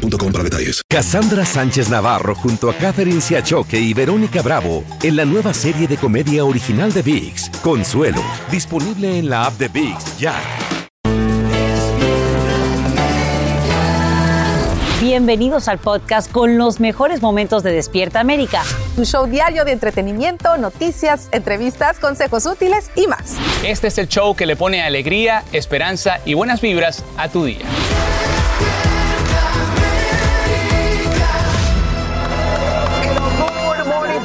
boostmobile.com para detalles. Cassandra Sánchez Navarro junto a Catherine Siachoque y Verónica Bravo en la nueva serie de comedia original de VIX, Consuelo, disponible en la app de VIX ya. Bienvenidos al podcast con los mejores momentos de Despierta América. Tu show diario de entretenimiento, noticias, entrevistas, consejos útiles y más. Este es el show que le pone alegría, esperanza y buenas vibras a tu día.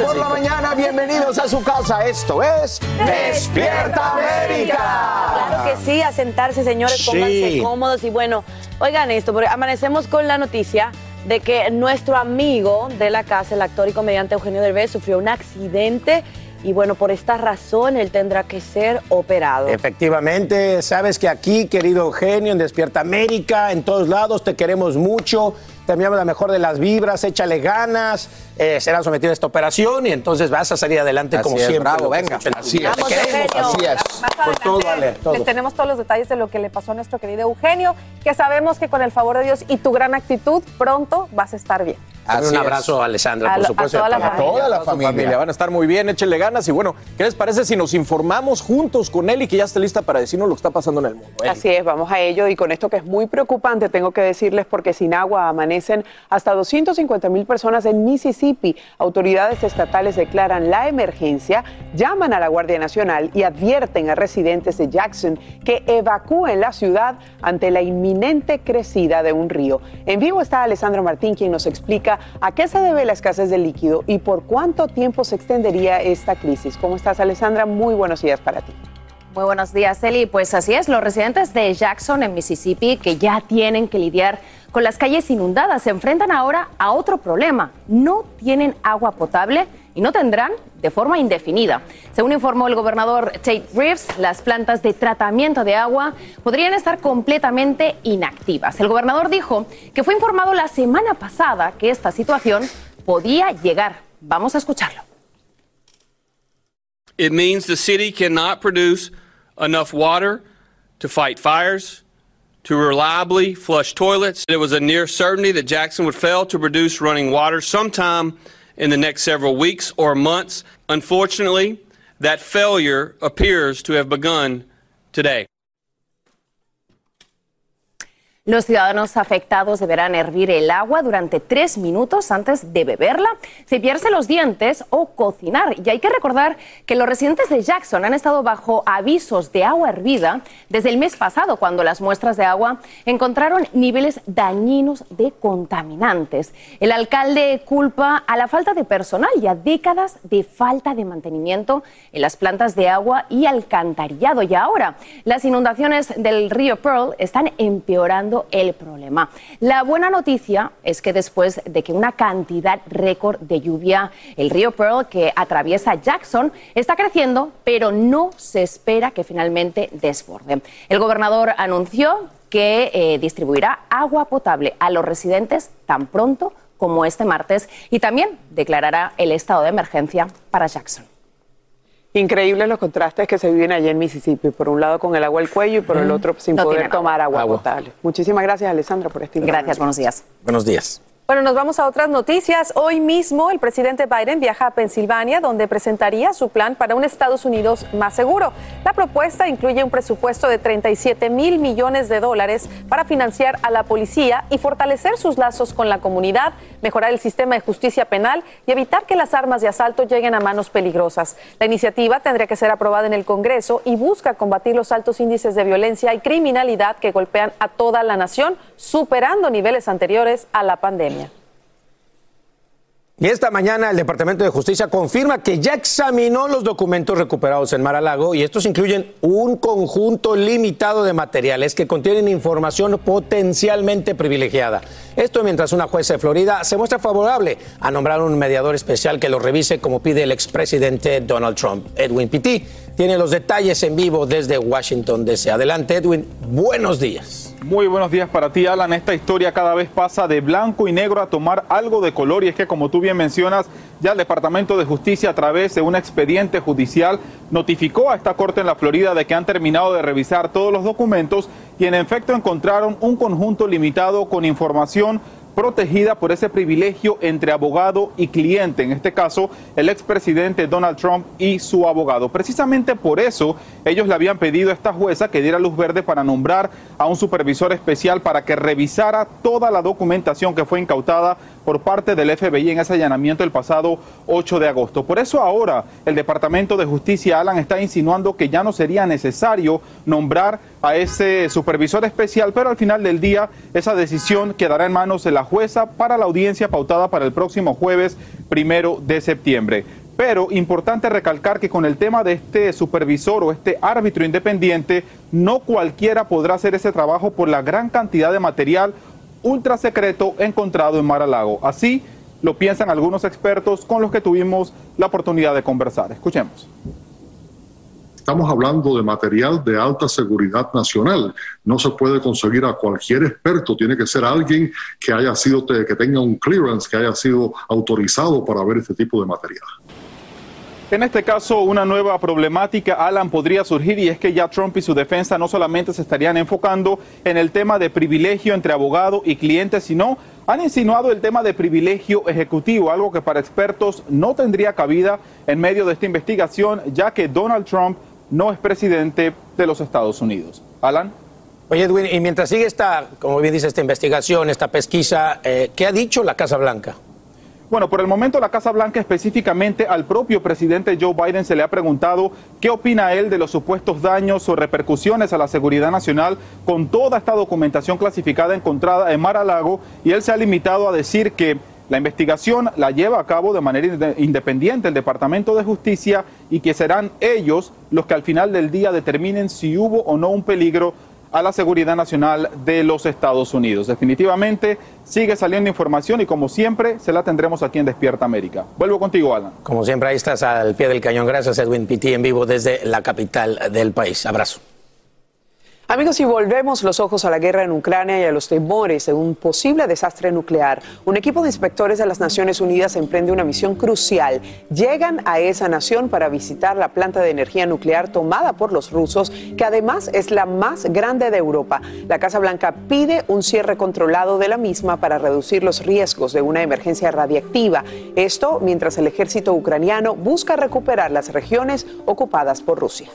Por la mañana, bienvenidos a su casa. Esto es Despierta América. Claro que sí, a sentarse, señores, Sí. pónganse cómodos y bueno, oigan esto, porque amanecemos con la noticia de que nuestro amigo de la casa, el actor y comediante Eugenio Derbez, sufrió un accidente y bueno, por esta razón él tendrá que ser operado. Efectivamente, sabes que aquí, querido Eugenio, en Despierta América, en todos lados, te queremos mucho. Te enviamos la mejor de las vibras, échale ganas, eh, serás sometido a esta operación y entonces vas a salir adelante como es, siempre. bravo, venga. Así es. Vamos, queremos. Así es. Por todo, adelante Ale, todo. les tenemos todos los detalles de lo que le pasó a nuestro querido Eugenio, que sabemos que con el favor de Dios y tu gran actitud, pronto vas a estar bien. Así un es. abrazo a Alessandra, A por lo- a supuesto. toda la para familia. Toda la su familia. Van a estar muy bien, échenle ganas. Y bueno, ¿qué les parece si nos informamos juntos con Eli, que ya está lista para decirnos lo que está pasando en el mundo? Eli. Así es, vamos a ello y con esto que es muy preocupante, tengo que decirles porque sin agua amanecen hasta 250 mil personas en Mississippi. Autoridades estatales declaran la emergencia, llaman a la Guardia Nacional y advierten a residentes de Jackson que evacúen la ciudad ante la inminente crecida de un río. En vivo está Alessandro Martín quien nos explica a qué se debe la escasez de líquido y por cuánto tiempo se extendería esta crisis. ¿Cómo estás, Alessandra? Muy buenos días para ti. Muy buenos días, Eli. Pues así es, los residentes de Jackson, en Mississippi, que ya tienen que lidiar con las calles inundadas, se enfrentan ahora a otro problema. No tienen agua potable y no tendrán de forma indefinida. Según informó el gobernador Tate Reeves, las plantas de tratamiento de agua podrían estar completamente inactivas. El gobernador dijo que fue informado la semana pasada que esta situación podía llegar. Vamos a escucharlo. It means the city cannot produce enough water to fight fires, to reliably flush toilets. It was a near certainty that Jackson would fail to produce running water sometime in the next several weeks or months. Unfortunately, that failure appears to have begun today. Los ciudadanos afectados deberán hervir el agua durante tres minutos antes de beberla, cepillarse los dientes o cocinar. Y hay que recordar que los residentes de Jackson han estado bajo avisos de agua hervida desde el mes pasado, cuando las muestras de agua encontraron niveles dañinos de contaminantes. El alcalde culpa a la falta de personal y a décadas de falta de mantenimiento en las plantas de agua y alcantarillado. Y ahora las inundaciones del río Pearl están empeorando el problema. La buena noticia es que después de que una cantidad récord de lluvia, el río Pearl que atraviesa Jackson está creciendo, pero no se espera que finalmente desborde. El gobernador anunció que eh, distribuirá agua potable a los residentes tan pronto como este martes y también declarará el estado de emergencia para Jackson. Increíbles los contrastes que se viven allí en Mississippi, por un lado con el agua al cuello y por el otro sin No poder tomar agua, Agua. potable. Muchísimas gracias, Alessandra, por este Gracias, buenos días. Buenos días. Bueno, nos vamos a otras noticias. Hoy mismo el presidente Biden viaja a Pensilvania, donde presentaría su plan para un Estados Unidos más seguro. La propuesta incluye un presupuesto de 37 mil millones de dólares para financiar a la policía y fortalecer sus lazos con la comunidad, mejorar el sistema de justicia penal y evitar que las armas de asalto lleguen a manos peligrosas. La iniciativa tendría que ser aprobada en el Congreso y busca combatir los altos índices de violencia y criminalidad que golpean a toda la nación, superando niveles anteriores a la pandemia. Y esta mañana el Departamento de Justicia confirma que ya examinó los documentos recuperados en Mar-a-Lago y estos incluyen un conjunto limitado de materiales que contienen información potencialmente privilegiada. Esto mientras una jueza de Florida se muestra favorable a nombrar un mediador especial que lo revise como pide el expresidente Donald Trump. Edwin Pitti tiene los detalles en vivo desde Washington DC. Adelante Edwin, buenos días. Muy buenos días para ti, Alan. Esta historia cada vez pasa de blanco y negro a tomar algo de color y es que, como tú bien mencionas, ya el Departamento de Justicia a través de un expediente judicial notificó a esta Corte en la Florida de que han terminado de revisar todos los documentos y en efecto encontraron un conjunto limitado con información protegida por ese privilegio entre abogado y cliente, en este caso el expresidente Donald Trump y su abogado. Precisamente por eso ellos le habían pedido a esta jueza que diera luz verde para nombrar a un supervisor especial para que revisara toda la documentación que fue incautada por parte del FBI en ese allanamiento el pasado 8 de agosto. Por eso ahora el Departamento de Justicia, Alan, está insinuando que ya no sería necesario nombrar a ese supervisor especial, pero al final del día esa decisión quedará en manos de la jueza para la audiencia pautada para el próximo jueves primero de septiembre. Pero importante recalcar que con el tema de este supervisor o este árbitro independiente, no cualquiera podrá hacer ese trabajo por la gran cantidad de material ultra secreto encontrado en Mar-a-Lago. Así lo piensan algunos expertos con los que tuvimos la oportunidad de conversar. Escuchemos. Estamos hablando de material de alta seguridad nacional. No se puede conseguir a cualquier experto. Tiene que ser alguien que haya sido, que tenga un clearance, que haya sido autorizado para ver este tipo de material. En este caso, una nueva problemática, Alan, podría surgir y es que ya Trump y su defensa no solamente se estarían enfocando en el tema de privilegio entre abogado y cliente, sino han insinuado el tema de privilegio ejecutivo, algo que para expertos no tendría cabida en medio de esta investigación, ya que Donald Trump no es presidente de los Estados Unidos. Alan. Oye, Edwin, y mientras sigue esta, como bien dice, esta investigación, esta pesquisa, eh, ¿qué ha dicho la Casa Blanca? Bueno, por el momento la Casa Blanca específicamente al propio presidente Joe Biden se le ha preguntado qué opina él de los supuestos daños o repercusiones a la seguridad nacional con toda esta documentación clasificada encontrada en Mar-a-Lago y él se ha limitado a decir que la investigación la lleva a cabo de manera independiente el Departamento de Justicia y que serán ellos los que al final del día determinen si hubo o no un peligro a la seguridad nacional de los Estados Unidos. Definitivamente sigue saliendo información y como siempre se la tendremos aquí en Despierta América. Vuelvo contigo, Alan. Como siempre, ahí estás al pie del cañón. Gracias, Edwin Pitti, en vivo desde la capital del país. Abrazo. Amigos, si volvemos los ojos a la guerra en Ucrania y a los temores de un posible desastre nuclear, un equipo de inspectores de las Naciones Unidas emprende una misión crucial. Llegan a esa nación para visitar la planta de energía nuclear tomada por los rusos, que además es la más grande de Europa. La Casa Blanca pide un cierre controlado de la misma para reducir los riesgos de una emergencia radiactiva. Esto mientras el ejército ucraniano busca recuperar las regiones ocupadas por Rusia.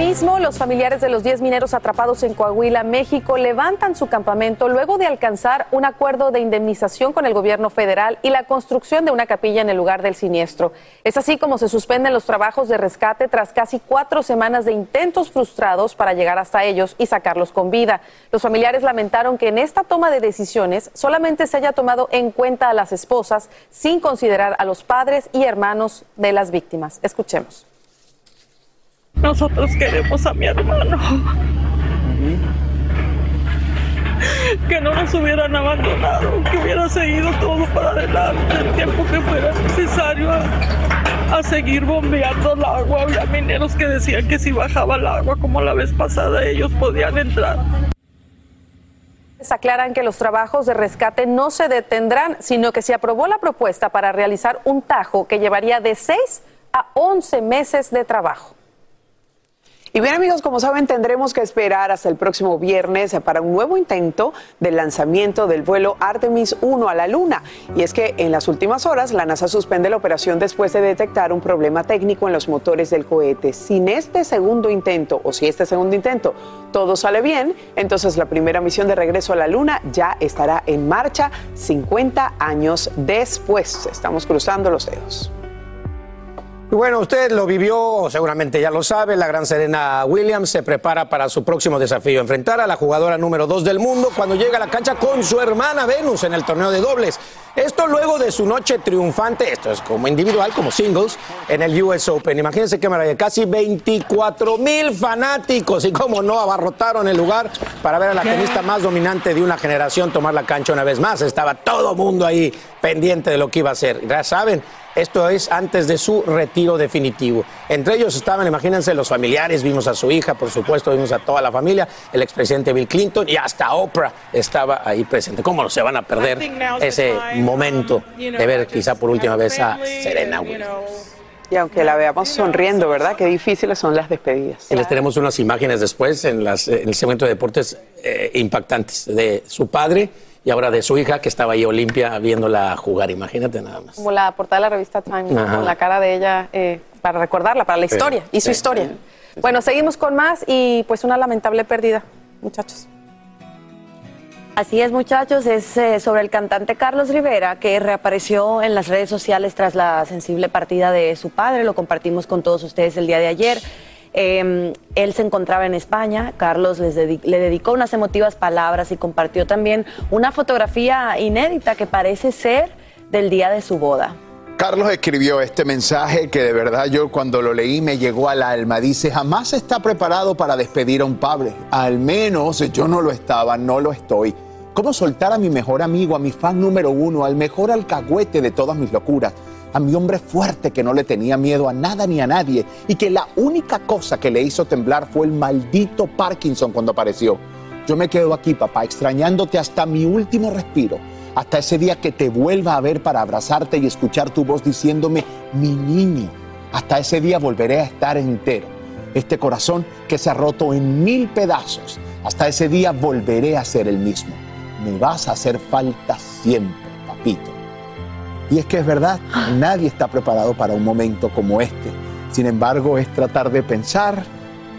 Mismo, los familiares de los 10 mineros atrapados en Coahuila, México, levantan su campamento luego de alcanzar un acuerdo de indemnización con el gobierno federal y la construcción de una capilla en el lugar del siniestro. Es así como se suspenden los trabajos de rescate tras casi cuatro semanas de intentos frustrados para llegar hasta ellos y sacarlos con vida. Los familiares lamentaron que en esta toma de decisiones solamente se haya tomado en cuenta a las esposas sin considerar a los padres y hermanos de las víctimas. Escuchemos. Nosotros queremos a mi hermano. Que no nos hubieran abandonado, que hubiera seguido todo para adelante el tiempo que fuera necesario a, seguir bombeando el agua. Había mineros que decían que si bajaba el agua como la vez pasada ellos podían entrar. Aclaran que los trabajos de rescate no se detendrán, sino que se aprobó la propuesta para realizar un tajo que llevaría de 6 a 11 meses de trabajo. Y bien amigos, como saben, tendremos que esperar hasta el próximo viernes para un nuevo intento del lanzamiento del vuelo Artemis 1 a la Luna. Y es que en las últimas horas la NASA suspende la operación después de detectar un problema técnico en los motores del cohete. Sin este segundo intento, o si este segundo intento todo sale bien, entonces la primera misión de regreso a la Luna ya estará en marcha 50 años después. Estamos cruzando los dedos. Y bueno, usted lo vivió, seguramente ya lo sabe, la gran Serena Williams se prepara para su próximo desafío, enfrentar a la jugadora número 2 del mundo cuando llega a la cancha con su hermana Venus en el torneo de dobles. Esto luego de su noche triunfante, esto es como individual, como singles, en el US Open. Imagínense qué maravilla, casi 24 mil fanáticos y cómo no abarrotaron el lugar para ver a la tenista más dominante de una generación tomar la cancha una vez más. Estaba todo mundo ahí pendiente de lo que iba a hacer. Ya saben, esto es antes de su retiro definitivo. Entre ellos estaban, imagínense, los familiares, vimos a su hija, por supuesto, vimos a toda la familia, el expresidente Bill Clinton y hasta Oprah estaba ahí presente. ¿Cómo no se van a perder ese momento de ver quizá por última vez a Serena Williams? Y aunque la veamos sonriendo, ¿verdad? Qué difíciles son las despedidas. Y les tenemos unas imágenes después en, las, en el segmento de deportes eh, impactantes de su padre y ahora de su hija que estaba ahí Olimpia viéndola jugar, imagínate nada más. Como la portada de la revista Time, con la cara de ella eh, para recordarla, para la Sí, historia y su sí. historia. Bueno, seguimos con más y pues una lamentable pérdida, muchachos. Así es, muchachos, es eh, sobre el cantante Carlos Rivera que reapareció en las redes sociales tras la sensible partida de su padre. Lo compartimos con todos ustedes el día de ayer. Eh, él se encontraba en España. Carlos les le dedicó unas emotivas palabras y compartió también una fotografía inédita que parece ser del día de su boda. Carlos escribió este mensaje que de verdad yo cuando lo leí me llegó al alma. Dice, jamás está preparado para despedir a un padre. Al menos yo no lo estaba, no lo estoy. ¿Cómo soltar a mi mejor amigo, a mi fan número uno, al mejor alcahuete de todas mis locuras? A mi hombre fuerte que no le tenía miedo a nada ni a nadie y que la única cosa que le hizo temblar fue el maldito Parkinson cuando apareció. Yo me quedo aquí, papá, extrañándote hasta mi último respiro, hasta ese día que te vuelva a ver para abrazarte y escuchar tu voz diciéndome, mi niño. Hasta ese día volveré a estar entero. Este corazón que se ha roto en mil pedazos, hasta ese día volveré a ser el mismo. Me vas a hacer falta siempre, papito. Y es que es verdad, nadie está preparado para un momento como este. Sin embargo, es tratar de pensar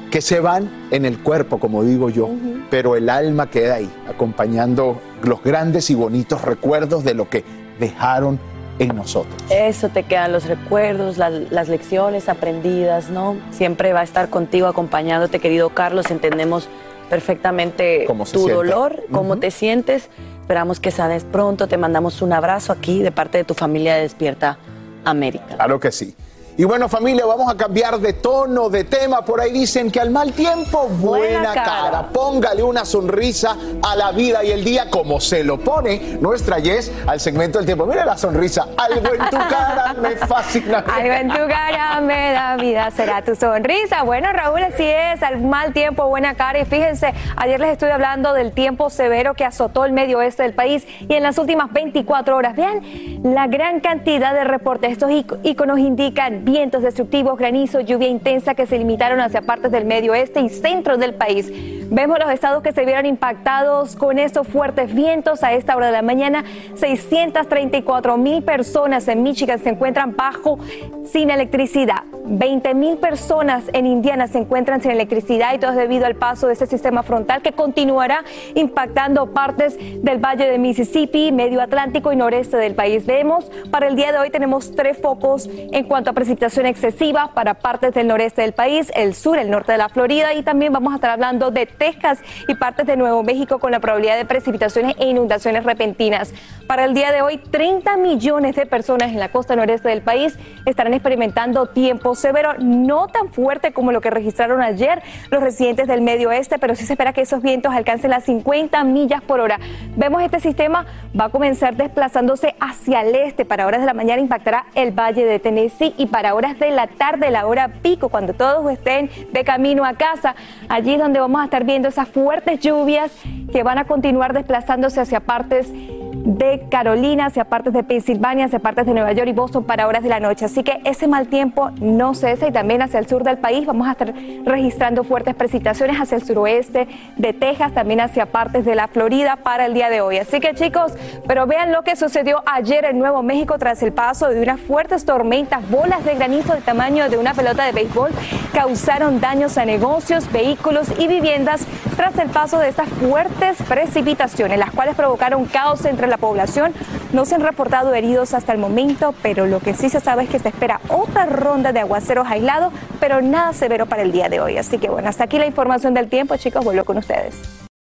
que se van en el cuerpo, como digo yo, pero el alma queda ahí, acompañando los grandes y bonitos recuerdos de lo que dejaron en nosotros. Eso te quedan los recuerdos, la- las lecciones aprendidas, ¿no? Siempre va a estar contigo acompañándote, querido Carlos. Entendemos perfectamente tu dolor, cómo te sientes. Esperamos que sanes pronto. Te mandamos un abrazo aquí de parte de tu familia de Despierta América. Claro que sí. Y bueno, familia, vamos a cambiar de tono, de tema. Por ahí dicen que al mal tiempo, buena, Buena cara. cara. Póngale una sonrisa a la vida y el día como se lo pone nuestra Yes al segmento del tiempo. Mira la sonrisa. Algo en tu cara me fascina. Algo en tu cara me da vida, será tu sonrisa. Bueno, Raúl, así es, al mal tiempo, buena cara. Y fíjense, ayer les estuve hablando del tiempo severo que azotó el medio oeste del país y en las últimas 24 horas. Vean la gran cantidad de reportes. Estos ic- iconos indican vientos destructivos, granizo, lluvia intensa que se limitaron hacia partes del medio oeste y centro del país. Vemos los estados que se vieron impactados con estos fuertes vientos a esta hora de la mañana. 634 mil personas en Michigan se encuentran bajo sin electricidad. 20 mil personas en Indiana se encuentran sin electricidad y todo es debido al paso de ese sistema frontal que continuará impactando partes del Valle de Mississippi, Medio Atlántico y noreste del país. Vemos, para el día de hoy tenemos tres focos en cuanto a precipitación excesiva para partes del noreste del país, el sur, el norte de la Florida y también vamos a estar hablando de Texas y partes de Nuevo México con la probabilidad de precipitaciones e inundaciones repentinas. Para el día de hoy, 30 millones de personas en la costa noreste del país estarán experimentando tiempo severo, no tan fuerte como lo que registraron ayer los residentes del medio oeste, pero sí se espera que esos vientos alcancen las 50 millas por hora. Vemos este sistema va a comenzar desplazándose hacia el este. Para horas de la mañana impactará el valle de Tennessee y para horas de la tarde, la hora pico, cuando todos estén de camino a casa, allí es donde vamos a estar viendo esas fuertes lluvias que van a continuar desplazándose hacia partes de Carolina, hacia partes de Pensilvania, hacia partes de Nueva York y Boston para horas de la noche. Así que ese mal tiempo no cesa y también hacia el sur del país vamos a estar registrando fuertes precipitaciones hacia el suroeste de Texas, también hacia partes de la Florida para el día de hoy. Así que chicos, pero vean lo que sucedió ayer en Nuevo México tras el paso de unas fuertes tormentas, bolas de granizo del tamaño de una pelota de béisbol causaron daños a negocios, vehículos y viviendas tras el paso de estas fuertes precipitaciones, las cuales provocaron caos entre la población. No se han reportado heridos hasta el momento, pero lo que sí se sabe es que se espera otra ronda de aguaceros aislados, pero nada severo para el día de hoy. Así que bueno, hasta aquí la información del tiempo, chicos, vuelvo con ustedes.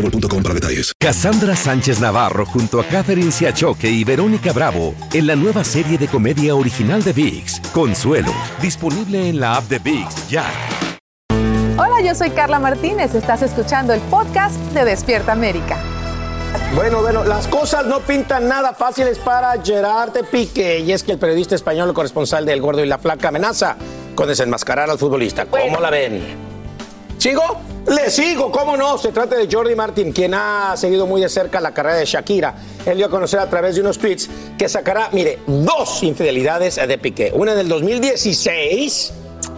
boostmobile.com para detalles. Cassandra Sánchez Navarro junto a Catherine Siachoque y Verónica Bravo en la nueva serie de comedia original de VIX, Consuelo, disponible en la app de VIX ya. Hola, yo soy Carla Martínez. Estás escuchando el podcast de Despierta América. Bueno, bueno, las cosas no pintan nada fáciles para Gerard Piqué. Y es que el periodista español, el corresponsal del Gordo y la Flaca, amenaza con desenmascarar al futbolista. ¿Cómo la ven? ¿Sigo? Le sigo, ¿cómo no? Se trata de Jordi Martin, quien ha seguido muy de cerca la carrera de Shakira. Él dio a conocer a través de unos tweets que sacará, mire, dos infidelidades de Piqué. Una del 2016,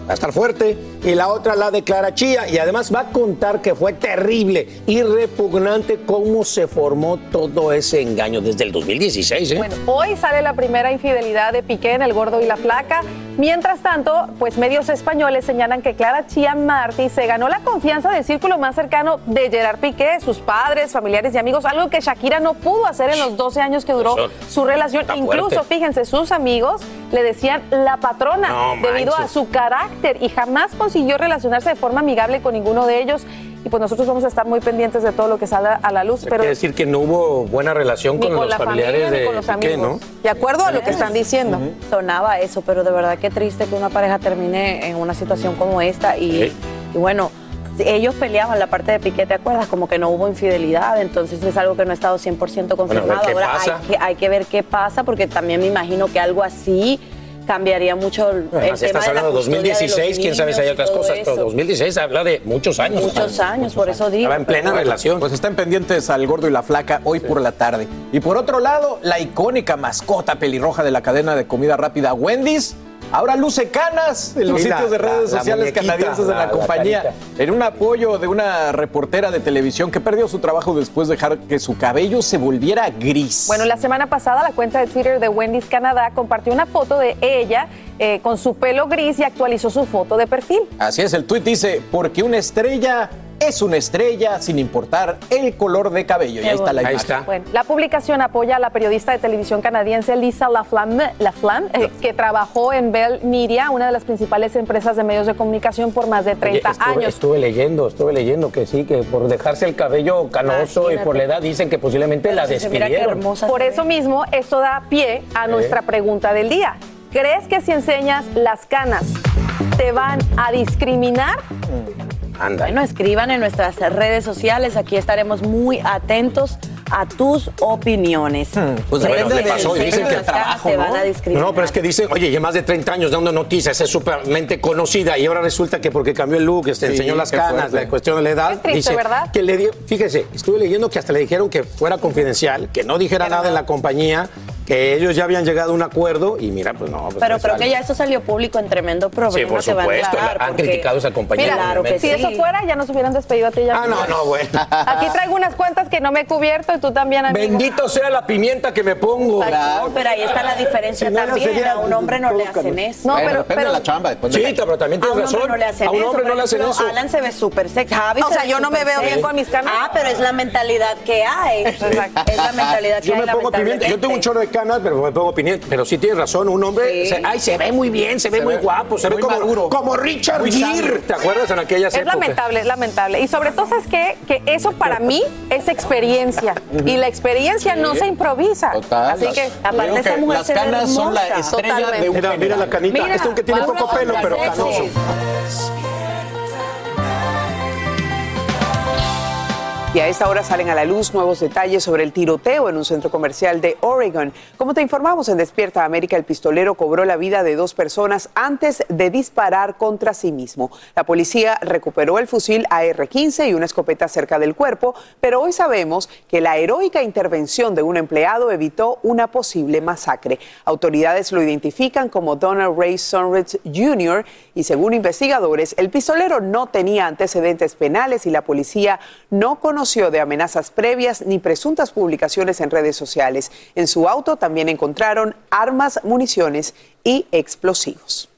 va a estar fuerte, y la otra la declara Chía. Y además va a contar que fue terrible y repugnante cómo se formó todo ese engaño desde el 2016. ¿eh? Bueno, hoy sale la primera infidelidad de Piqué en El Gordo y la Flaca. Mientras tanto, pues medios españoles señalan que Clara Chía Martí se ganó la confianza del círculo más cercano de Gerard Piqué, sus padres, familiares y amigos, algo que Shakira no pudo hacer en los 12 años que duró su relación. Incluso, fíjense, sus amigos le decían la patrona No debido a su carácter y jamás consiguió relacionarse de forma amigable con ninguno de ellos. Y pues nosotros vamos a estar muy pendientes de todo lo que salga a la luz. Pero Quiere decir que no hubo buena relación con, con los la familiares familia de con los Piqué. ¿no? De acuerdo a lo que están diciendo. Sonaba eso, pero de verdad qué triste que una pareja termine en una situación como esta y, Sí. y bueno, ellos peleaban la parte de Piqué, ¿te acuerdas? Como que no hubo infidelidad, entonces es algo que no ha estado 100% confirmado. Ahora pasa. Hay, que, hay que ver qué pasa, porque también me imagino que algo así cambiaría mucho el, si tema estás de la hablando de custodia de los 2016, quién sabe si hay otras cosas, pero eso. 2016 habla de muchos años. Muchos años, por eso digo. Estaba en plena pero- relación. Pues están pendientes al gordo y la flaca hoy por la tarde. Y por otro lado, la icónica mascota pelirroja de la cadena de comida rápida Wendy's. Ahora luce canas en los Sí, sitios de redes la- sociales canadienses de la, compañía. carita. en un apoyo de una reportera de televisión que perdió su trabajo después de dejar que su cabello se volviera gris. Bueno, la semana pasada la cuenta de Twitter de Wendy's Canadá compartió una foto de ella eh, con su pelo gris y actualizó su foto de perfil. Así es, el tuit dice, porque una estrella es una estrella sin importar el color de cabello. Y ahí está la imagen. Bueno, la publicación apoya a la periodista de televisión canadiense Lisa Laflamme, Laflamme, eh, que trabajó en Bell Media, una de las principales empresas de medios de comunicación por más de 30 Oye, estuve, años. estuve leyendo, estuve leyendo que sí, que por dejarse el cabello canoso y por la edad dicen que posiblemente la despidieron. Por eso mismo, esto da pie a nuestra pregunta del día. ¿Crees que si enseñas las canas te van a discriminar? Anda. Bueno, escriban en nuestras redes sociales, aquí estaremos muy atentos a tus opiniones. Pues ¿Crees depende que de- pasó, dicen que trabajo, te ¿no? van a No, discriminar? no, pero es que dicen, oye, lleva más de 30 años dando noticias, es súpermente conocida y ahora resulta que porque cambió el look, este, Sí, enseñó las canas, fuerte. la cuestión de la edad. Es triste, dice ¿verdad? Que le dio, fíjese, estuve leyendo que hasta le dijeron que fuera confidencial, que no dijera nada en la compañía, que ellos ya habían llegado a un acuerdo y mira, pues no. pues Pero pues creo sale. que ya eso salió público en tremendo problema. Sí, por se a supuesto, han porque- criticado esa compañía. Mira, Claro que sí. Eso fuera, ya nos hubieran despedido a ti y a Ah, no, no, bueno. Aquí traigo unas cuantas que no me he cubierto y tú también, amigo. Bendito sea la pimienta que me pongo. Pero ahí está la diferencia Si no, no también. sería a un hombre no le hacen eso. No, pero, depende pero de la chamba. después Sí, de- pero también A tienes un hombre razón. no le hacen a un eso. hombre no le hacen eso. Alan se ve súper sexy. Javi O se sea, yo no me veo bien con mis canas. Ah, pero es la mentalidad que hay. Es la mentalidad que Yo hay. me pongo pimienta. Yo tengo un chorro de canas, pero me pongo pimienta. Pero sí tienes razón, un hombre, Sí. se, ay, se ve muy bien, se ve Se muy ve guapo, se ve como, Richard. Gere. ¿Te acuerdas en aquellas Es épocas? Lamentable, es lamentable. Y sobre todo, ¿sabes qué? Que eso para mí es experiencia. Y la experiencia no se improvisa. Total. Así que, Aparte, esa que mujer las se canas son la estrella de un Mira, mira la canita. Mira, este aunque tiene poco pelo, pero sexy. canoso. Y a esta hora salen a la luz nuevos detalles sobre el tiroteo en un centro comercial de Oregon. Como te informamos en Despierta América, el pistolero cobró la vida de dos personas antes de disparar contra sí mismo. La policía recuperó el fusil AR-15 y una escopeta cerca del cuerpo, pero hoy sabemos que la heroica intervención de un empleado evitó una posible masacre. Autoridades lo identifican como Donald Ray Sunridge Jr. y según investigadores, el pistolero no tenía antecedentes penales y la policía no de amenazas previas ni presuntas publicaciones en redes sociales. En su auto también encontraron armas, municiones y explosivos.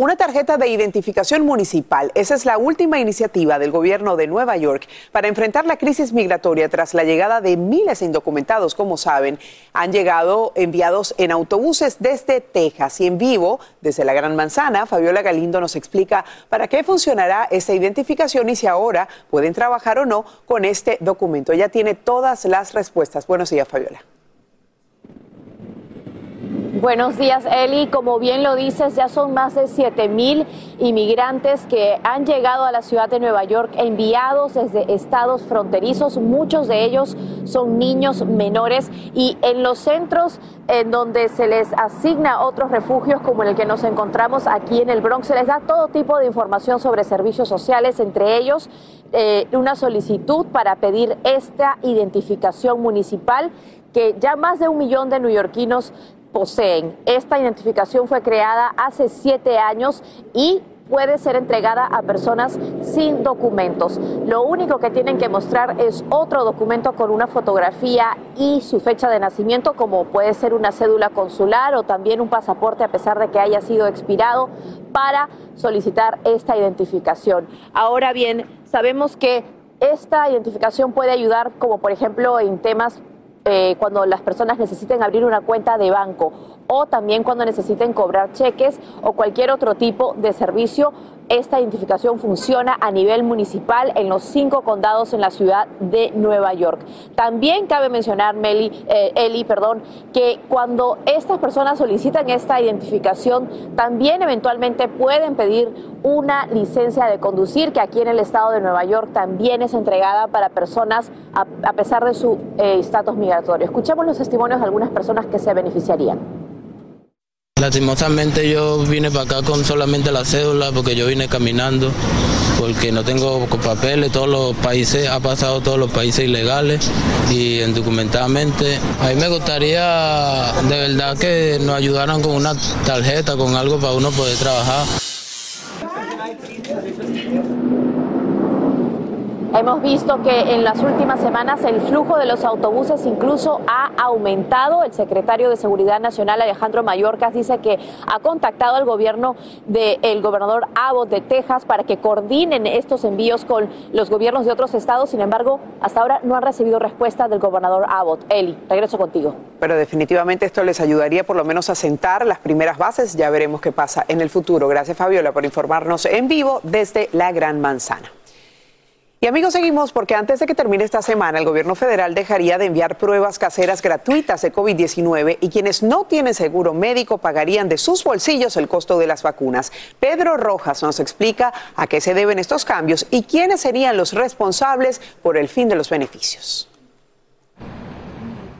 Una tarjeta de identificación municipal. Esa es la última iniciativa del gobierno de Nueva York para enfrentar la crisis migratoria tras la llegada de miles de indocumentados, como saben. Han llegado enviados en autobuses desde Texas y en vivo desde la Gran Manzana. Fabiola Galindo nos explica para qué funcionará esta identificación y si ahora pueden trabajar o no con este documento. Ella tiene todas las respuestas. Buenos días, Fabiola. Buenos días, Eli. Como bien lo dices, ya son más de 7 mil inmigrantes que han llegado a la ciudad de Nueva York enviados desde estados fronterizos. Muchos de ellos son niños menores y en los centros en donde se les asigna otros refugios como el que nos encontramos aquí en el Bronx, se les da todo tipo de información sobre servicios sociales, entre ellos eh, una solicitud para pedir esta identificación municipal que ya más de un millón de neoyorquinos poseen. Esta identificación fue creada hace siete años y puede ser entregada a personas sin documentos. Lo único que tienen que mostrar es otro documento con una fotografía y su fecha de nacimiento, como puede ser una cédula consular o también un pasaporte a pesar de que haya sido expirado, para solicitar esta identificación. Ahora bien, sabemos que esta identificación puede ayudar, como por ejemplo en temas eh, cuando las personas necesiten abrir una cuenta de banco o también cuando necesiten cobrar cheques o cualquier otro tipo de servicio esta identificación funciona a nivel municipal en los cinco condados en la ciudad de Nueva York. También cabe mencionar, Meli, eh, Eli, perdón, que cuando estas personas solicitan esta identificación, también eventualmente pueden pedir una licencia de conducir, que aquí en el estado de Nueva York también es entregada para personas a, pesar de su eh, estatus migratorio. Escuchemos los testimonios de algunas personas que se beneficiarían. Lastimosamente yo vine para acá con solamente la cédula porque yo vine caminando porque no tengo papeles, todos los países, ha pasado todos los países ilegales y indocumentadamente. A mí me gustaría de verdad que nos ayudaran con una tarjeta, con algo para uno poder trabajar. Hemos visto que en las últimas semanas el flujo de los autobuses incluso ha aumentado. El secretario de Seguridad Nacional, Alejandro Mayorkas, dice que ha contactado al gobierno del gobernador Abbott de Texas para que coordinen estos envíos con los gobiernos de otros estados. Sin embargo, hasta ahora no han recibido respuesta del gobernador Abbott. Eli, regreso contigo. Pero definitivamente esto les ayudaría por lo menos a sentar las primeras bases. Ya veremos qué pasa en el futuro. Gracias, Fabiola, por informarnos en vivo desde la Gran Manzana. Y amigos, seguimos porque antes de que termine esta semana, el gobierno federal dejaría de enviar pruebas caseras gratuitas de COVID-19 y quienes no tienen seguro médico pagarían de sus bolsillos el costo de las vacunas. Pedro Rojas nos explica a qué se deben estos cambios y quiénes serían los responsables por el fin de los beneficios.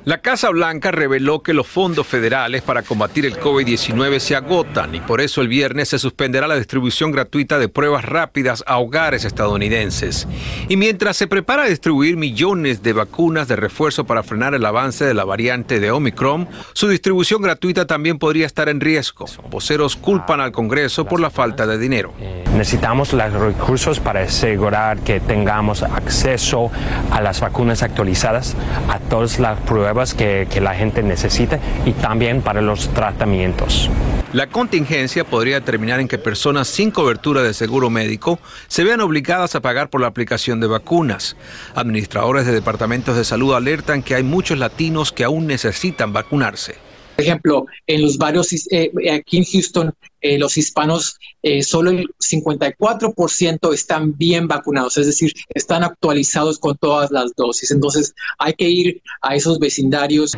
La Casa Blanca reveló que los fondos federales para combatir el COVID-19 se agotan y por eso el viernes se suspenderá la distribución gratuita de pruebas rápidas a hogares estadounidenses. Y mientras se prepara a distribuir millones de vacunas de refuerzo para frenar el avance de la variante de Omicron, su distribución gratuita también podría estar en riesgo. Voceros culpan al Congreso por la falta de dinero. Necesitamos los recursos para asegurar que tengamos acceso a las vacunas actualizadas, a todas las pruebas que, que la gente necesita y también para los tratamientos. La contingencia podría terminar en que personas sin cobertura de seguro médico se vean obligadas a pagar por la aplicación de vacunas. Administradores de departamentos de salud alertan que hay muchos latinos que aún necesitan vacunarse. Por ejemplo, en los barrios eh, aquí en Houston eh, los hispanos, eh, solo el 54% están bien vacunados, es decir, están actualizados con todas las dosis. Entonces hay que ir a esos vecindarios.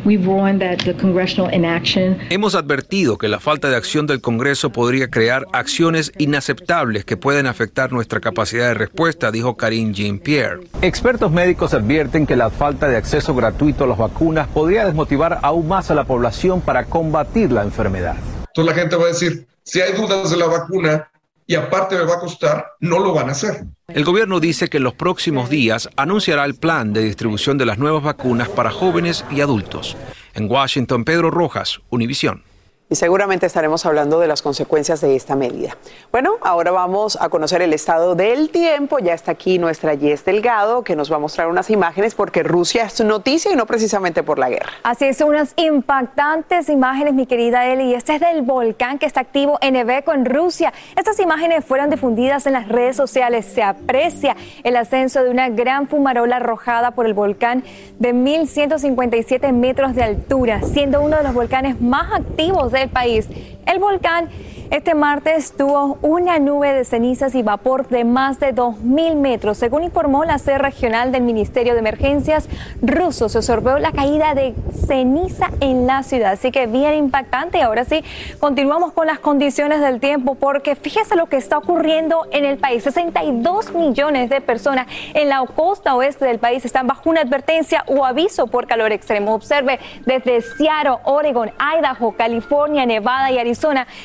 Hemos advertido que la falta de acción del Congreso podría crear acciones inaceptables que pueden afectar nuestra capacidad de respuesta, dijo Karine Jean-Pierre. Expertos médicos advierten que la falta de acceso gratuito a las vacunas podría desmotivar aún más a la población para combatir la enfermedad. Entonces la gente va a decir, si hay dudas de la vacuna y aparte me va a costar, no lo van a hacer. El gobierno dice que en los próximos días anunciará el plan de distribución de las nuevas vacunas para jóvenes y adultos. En Washington, Pedro Rojas, Univisión y seguramente estaremos hablando de las consecuencias de esta medida. Bueno, ahora vamos a conocer el estado del tiempo. Ya está aquí nuestra Jess Delgado, que nos va a mostrar unas imágenes porque Rusia es noticia y no precisamente por la guerra. Así es, unas impactantes imágenes, mi querida Eli. Este es del volcán que está activo en Eveco, en Rusia. Estas imágenes fueron difundidas en las redes sociales. Se aprecia el ascenso de una gran fumarola arrojada por el volcán de 1.157 metros de altura, siendo uno de los volcanes más activos de del país. El volcán este martes tuvo una nube de cenizas y vapor de más de 2.000 metros. Según informó la sede regional del Ministerio de Emergencias ruso, se observó la caída de ceniza en la ciudad. Así que bien impactante. Ahora sí, continuamos con las condiciones del tiempo porque fíjese lo que está ocurriendo en el país. 62 millones de personas en la costa oeste del país están bajo una advertencia o aviso por calor extremo. Observe desde Seattle, Oregon, Idaho, California, Nevada y Arizona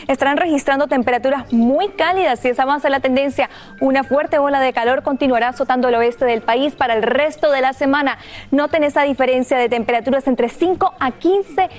estarán registrando temperaturas muy cálidas. Si esa avanza la tendencia, una fuerte ola de calor continuará azotando el oeste del país para el resto de la semana. Noten esa diferencia de temperaturas entre 5 a 15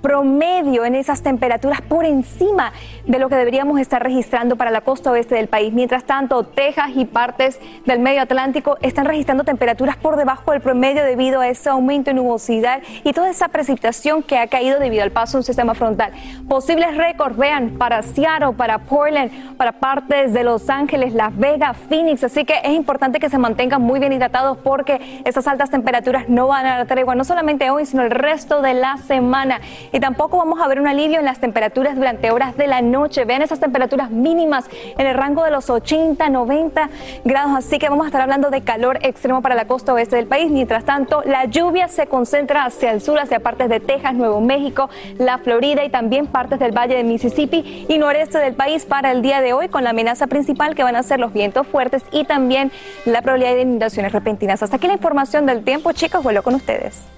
promedio en esas temperaturas por encima de lo que deberíamos estar registrando para la costa oeste del país. Mientras tanto, Texas y partes del medio Atlántico están registrando temperaturas por debajo del promedio debido a ese aumento en nubosidad y toda esa precipitación que ha caído debido al paso de un sistema frontal. Posibles récords, vean, para Seattle, para Portland, para partes de Los Ángeles, Las Vegas, Phoenix. Así que es importante que se mantengan muy bien hidratados porque esas altas temperaturas no van a dar tregua, no solamente hoy, sino el resto de la semana y tampoco vamos a ver un alivio en las temperaturas durante horas de la noche. Vean esas temperaturas mínimas en el rango de los 80, 90 grados, así que vamos a estar hablando de calor extremo para la costa oeste del país. Mientras tanto, la lluvia se concentra hacia el sur, hacia partes de Texas, Nuevo México, la Florida y también partes del Valle de Mississippi y noreste del país para el día de hoy, con la amenaza principal que van a ser los vientos fuertes y también la probabilidad de inundaciones repentinas. Hasta aquí la información del tiempo, chicos, vuelvo con ustedes.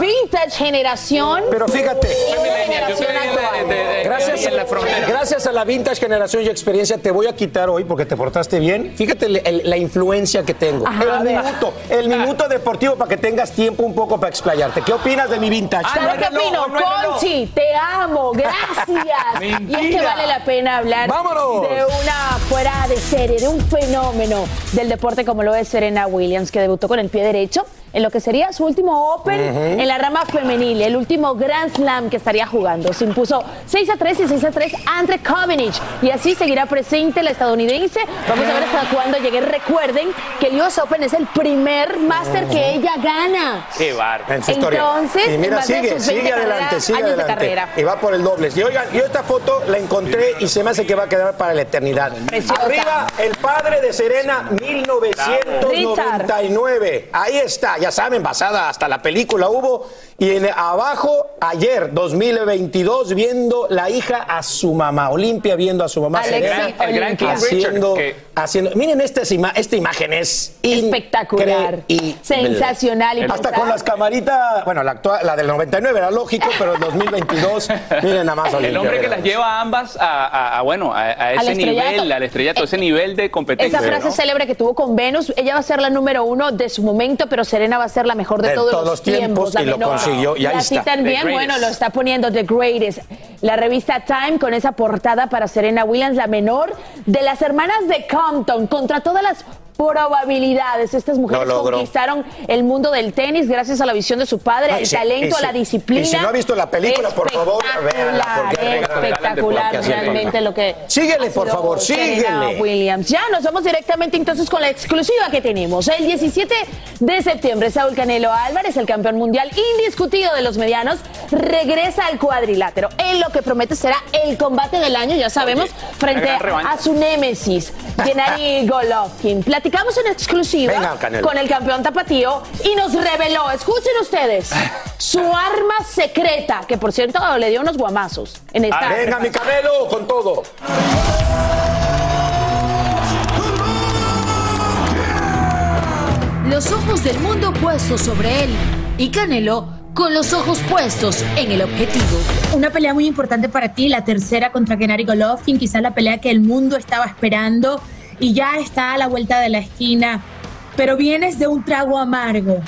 Vintage generación. Pero fíjate, gracias, a, gracias a la vintage generación y experiencia te voy a quitar hoy porque te portaste bien. Fíjate la influencia que tengo. el minuto, el minuto deportivo para que tengas tiempo un poco para explayarte. ¿Qué opinas de mi vintage? ¿Sabes qué opino? Conchi, te amo, gracias. y es que vale la pena hablar de una fuera de serie, de un fenómeno del deporte como lo es Serena Williams, que debutó con el pie derecho en lo que sería su último Open en la rama femenil, el último Grand Slam que estaría jugando. Se impuso 6 a 3 y 6 a 3 ante Covenich y así seguirá presente la estadounidense. Vamos a ver hasta cuándo llegue. Recuerden que el US Open es el primer máster que ella gana. Qué bárbaro. En su historia. Entonces, y mira, sigue, sus 20 sigue adelante, sigue años de adelante. carrera. Y va por el dobles. Y oigan, yo esta foto la encontré y se me hace que va a quedar para la eternidad. Preciosa. Arriba, el padre de Serena, 1999. Ahí está, ya saben, basada hasta la película hubo. Y en, abajo, ayer, 2022, viendo la hija a su mamá, Olimpia viendo a su mamá Alexi Serena, El gran King haciendo, Richard, haciendo. Miren esta, ima- esta imagen es Espectacular. increíble. Sensacional. Y Hasta con las camaritas, bueno, la, actual- la del 99 era lógico, pero el 2022, miren nada más. El Olimpia, hombre que las lleva a ambas a, a- a, bueno, a, a ese nivel, al estrellato, ese nivel de competencia. Esa frase ¿no? célebre que tuvo con Venus, ella va a ser la número uno de su momento, pero Serena va a ser la mejor de, De todos, todos los tiempos, la y lo consiguió, y ahí así está. también, bueno, lo está poniendo The Greatest. La revista Time con esa portada para Serena Williams, la menor de las hermanas de Compton, contra todas las probabilidades. Estas mujeres conquistaron el mundo del tenis gracias a la visión de su padre, No, y al si- talento, si- a la disciplina. y si no ha visto la película, por favor, véanla, espectacular realmente lo que Síguele, por favor, síguele. Williams. Ya nos vamos directamente entonces con la exclusiva que tenemos. El 17 de septiembre, Saúl Canelo Álvarez, el campeón mundial indiscutido de los medianos, regresa al cuadrilátero. En lo que promete será el combate del año, ya sabemos, frente a su némesis, Gennady Golovkin. Platicamos en exclusiva Venga, con el campeón tapatío y nos reveló, escuchen ustedes, su arma secreta, que por cierto le dio unos guamazos en esta. Venga, mi Canelo, con todo. Los ojos del mundo puestos sobre él y Canelo con los ojos puestos en el objetivo. Una pelea muy importante para ti, la tercera contra Gennady Golovkin, quizás la pelea que el mundo estaba esperando y ya está a la vuelta de la esquina, pero vienes de un trago amargo.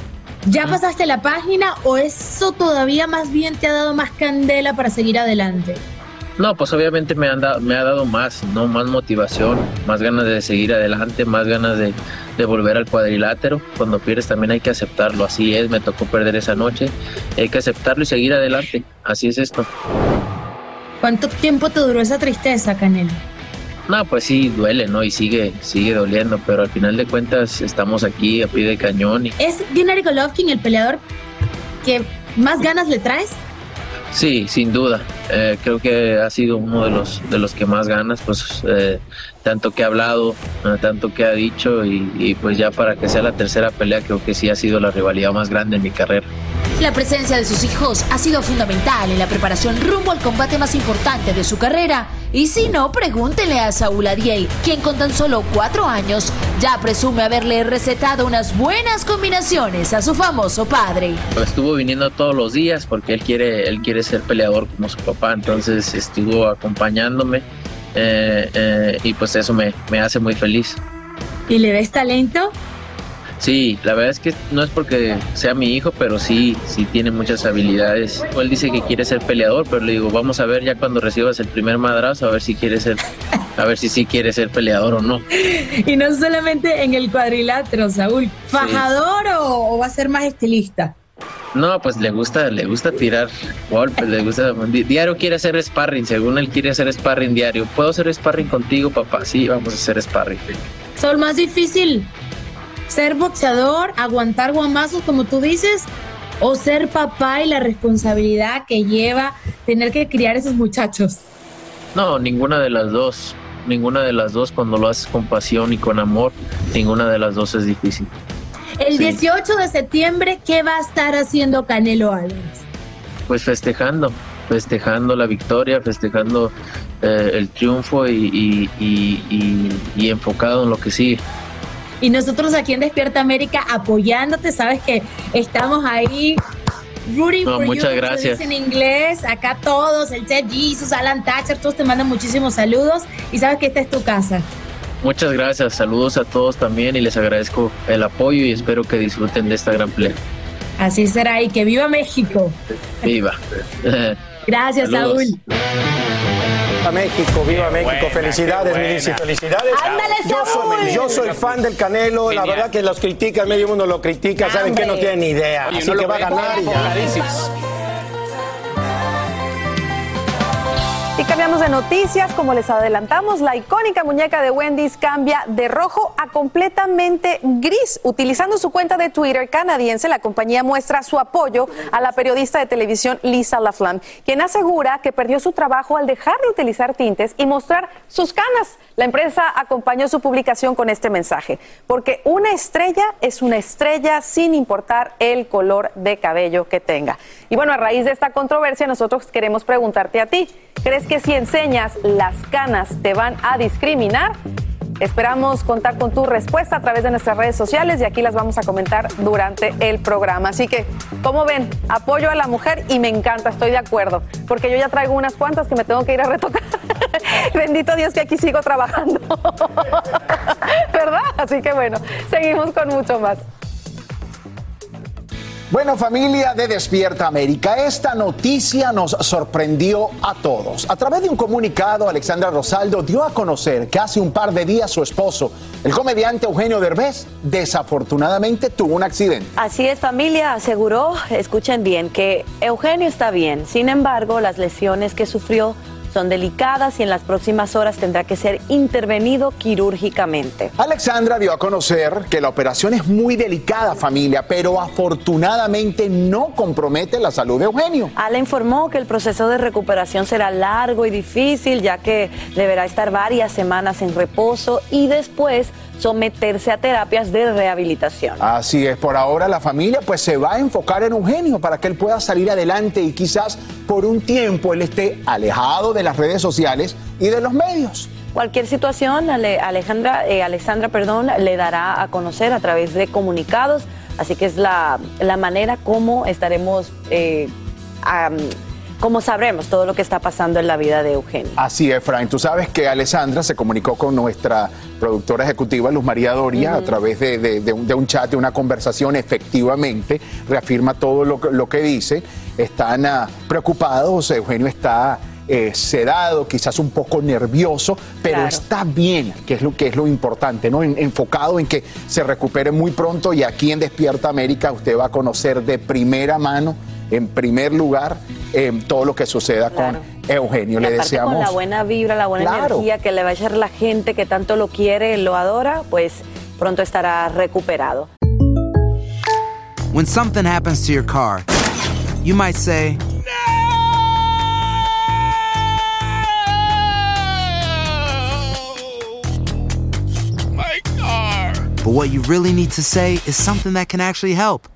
¿Ya pasaste la página o eso todavía más bien te ha dado más candela para seguir adelante? No, pues obviamente me, han da- me ha dado más, ¿no? Más motivación, más ganas de seguir adelante, más ganas de, de volver al cuadrilátero. Cuando pierdes también hay que aceptarlo, así es, me tocó perder esa noche, hay que aceptarlo y seguir adelante, así es esto. ¿Cuánto tiempo te duró esa tristeza, Canelo? No, pues sí, duele, ¿no? Y sigue, sigue doliendo, pero al final de cuentas estamos aquí a pie de cañón y ¿Es Gennady Golovkin el peleador que más ganas le traes? Sí, sin duda. Eh, creo que ha sido uno de los de los que más ganas, pues eh, tanto que ha hablado, eh, tanto que ha dicho y, y, pues ya para que sea la tercera pelea creo que sí ha sido la rivalidad más grande en mi carrera. La presencia de sus hijos ha sido fundamental en la preparación rumbo al combate más importante de su carrera. Y si no, pregúntele a Saúl Ariel, quien con tan solo cuatro años ya presume haberle recetado unas buenas combinaciones a su famoso padre. Estuvo viniendo todos los días porque él quiere él quiere ser peleador como su papá, entonces estuvo acompañándome eh, eh, y pues eso me, me hace muy feliz. ¿Y le ves talento? Sí, la verdad es que no es porque sea mi hijo, pero sí, sí tiene muchas habilidades. Él dice que quiere ser peleador, pero le digo, vamos a ver ya cuando recibas el primer madrazo, a ver si quiere ser, a ver si sí quiere ser peleador o no. Y no solamente en el cuadrilátero, Saúl. ¿Fajador o, o va a ser más estilista? No, pues le gusta, le gusta tirar golpes, le gusta. di- Diario quiere hacer sparring, según él quiere hacer sparring diario. ¿Puedo hacer sparring contigo, papá? Sí, vamos a hacer sparring. Saúl, más difícil ser boxeador, aguantar guamazos como tú dices, o ser papá y la responsabilidad que lleva tener que criar esos muchachos. No, ninguna de las dos. Ninguna de las dos, cuando lo haces con pasión y con amor, ninguna de las dos es difícil. El Sí. 18 de septiembre, ¿qué va a estar haciendo Canelo Álvarez? Pues festejando, festejando la victoria, festejando eh, el triunfo y, y- y- y- y enfocado en lo que sigue. Y nosotros aquí en Despierta América apoyándote, sabes que estamos ahí. Rooting No, for muchas you, gracias. en inglés, acá todos, el Ted Jesus, Alan Thatcher, todos te mandan muchísimos saludos y sabes que esta es tu casa. Muchas gracias, saludos a todos también y les agradezco el apoyo y espero que disfruten de esta gran pelea. Así será y que viva México. Viva. Gracias, Saludos. Saúl. Viva México, viva México. Felicidades, Milici, felicidades. Ándale, yo, soy, yo soy fan del Canelo. La verdad que los critican, medio mundo lo critica. Saben que no tienen ni idea. Oye, Así no que va a ganar y ya. Cambiamos de noticias, como les adelantamos, la icónica muñeca de Wendy's cambia de rojo a completamente gris. Utilizando su cuenta de Twitter canadiense, la compañía muestra su apoyo a la periodista de televisión Lisa Laflamme, quien asegura que perdió su trabajo al dejar de utilizar tintes y mostrar sus canas. La empresa acompañó su publicación con este mensaje, porque una estrella es una estrella sin importar el color de cabello que tenga. Y bueno, a raíz de esta controversia, nosotros queremos preguntarte a ti, ¿crees que si enseñas las canas te van a discriminar? Esperamos contar con tu respuesta a través de nuestras redes sociales y aquí las vamos a comentar durante el programa. Así que, como ven, apoyo a la mujer y me encanta, estoy de acuerdo, porque yo ya traigo unas cuantas que me tengo que ir a retocar. Bendito Dios que aquí sigo trabajando. ¿Verdad? Así que bueno, seguimos con mucho más. Bueno, familia de Despierta América, esta noticia nos sorprendió a todos. A través de un comunicado, Alexandra Rosaldo dio a conocer que hace un par de días su esposo, el comediante Eugenio Derbez, desafortunadamente tuvo un accidente. Así es, familia, aseguró, escuchen bien, que Eugenio está bien. Sin embargo, las lesiones que sufrió son delicadas y en las próximas horas tendrá que ser intervenido quirúrgicamente. Alexandra dio a conocer que la operación es muy delicada, familia, pero afortunadamente no compromete la salud de Eugenio. Ala informó que el proceso de recuperación será largo y difícil, ya que deberá estar varias semanas en reposo y después someterse a terapias de rehabilitación. Así es, por ahora la familia pues se va a enfocar en Eugenio para que él pueda salir adelante y quizás por un tiempo él esté alejado de las redes sociales y de los medios. Cualquier situación, Ale- Alejandra, eh, Alexandra, perdón, le dará a conocer a través de comunicados, así que es la, la manera como estaremos, eh, como sabremos todo lo que está pasando en la vida de Eugenio. Así es, Frank. Tú sabes que Alessandra se comunicó con nuestra productora ejecutiva, Luz María Doria, a través de, de- de un, de un chat, de una conversación. Efectivamente, reafirma todo lo, que- lo que dice. Están ah, preocupados, Eugenio está eh, sedado, quizás un poco nervioso, pero Claro. está bien, que es lo que es lo importante, ¿no? En- enfocado en que se recupere muy pronto y aquí en Despierta América usted va a conocer de primera mano, en primer lugar, eh, todo lo que suceda Claro. con Eugenio. Y Le deseamos. con la buena vibra, la buena Claro. energía que le va a echar la gente que tanto lo quiere, lo adora, pues pronto estará recuperado. When something happens to your car, you might say, My car. but what you really need to say is something that can actually help.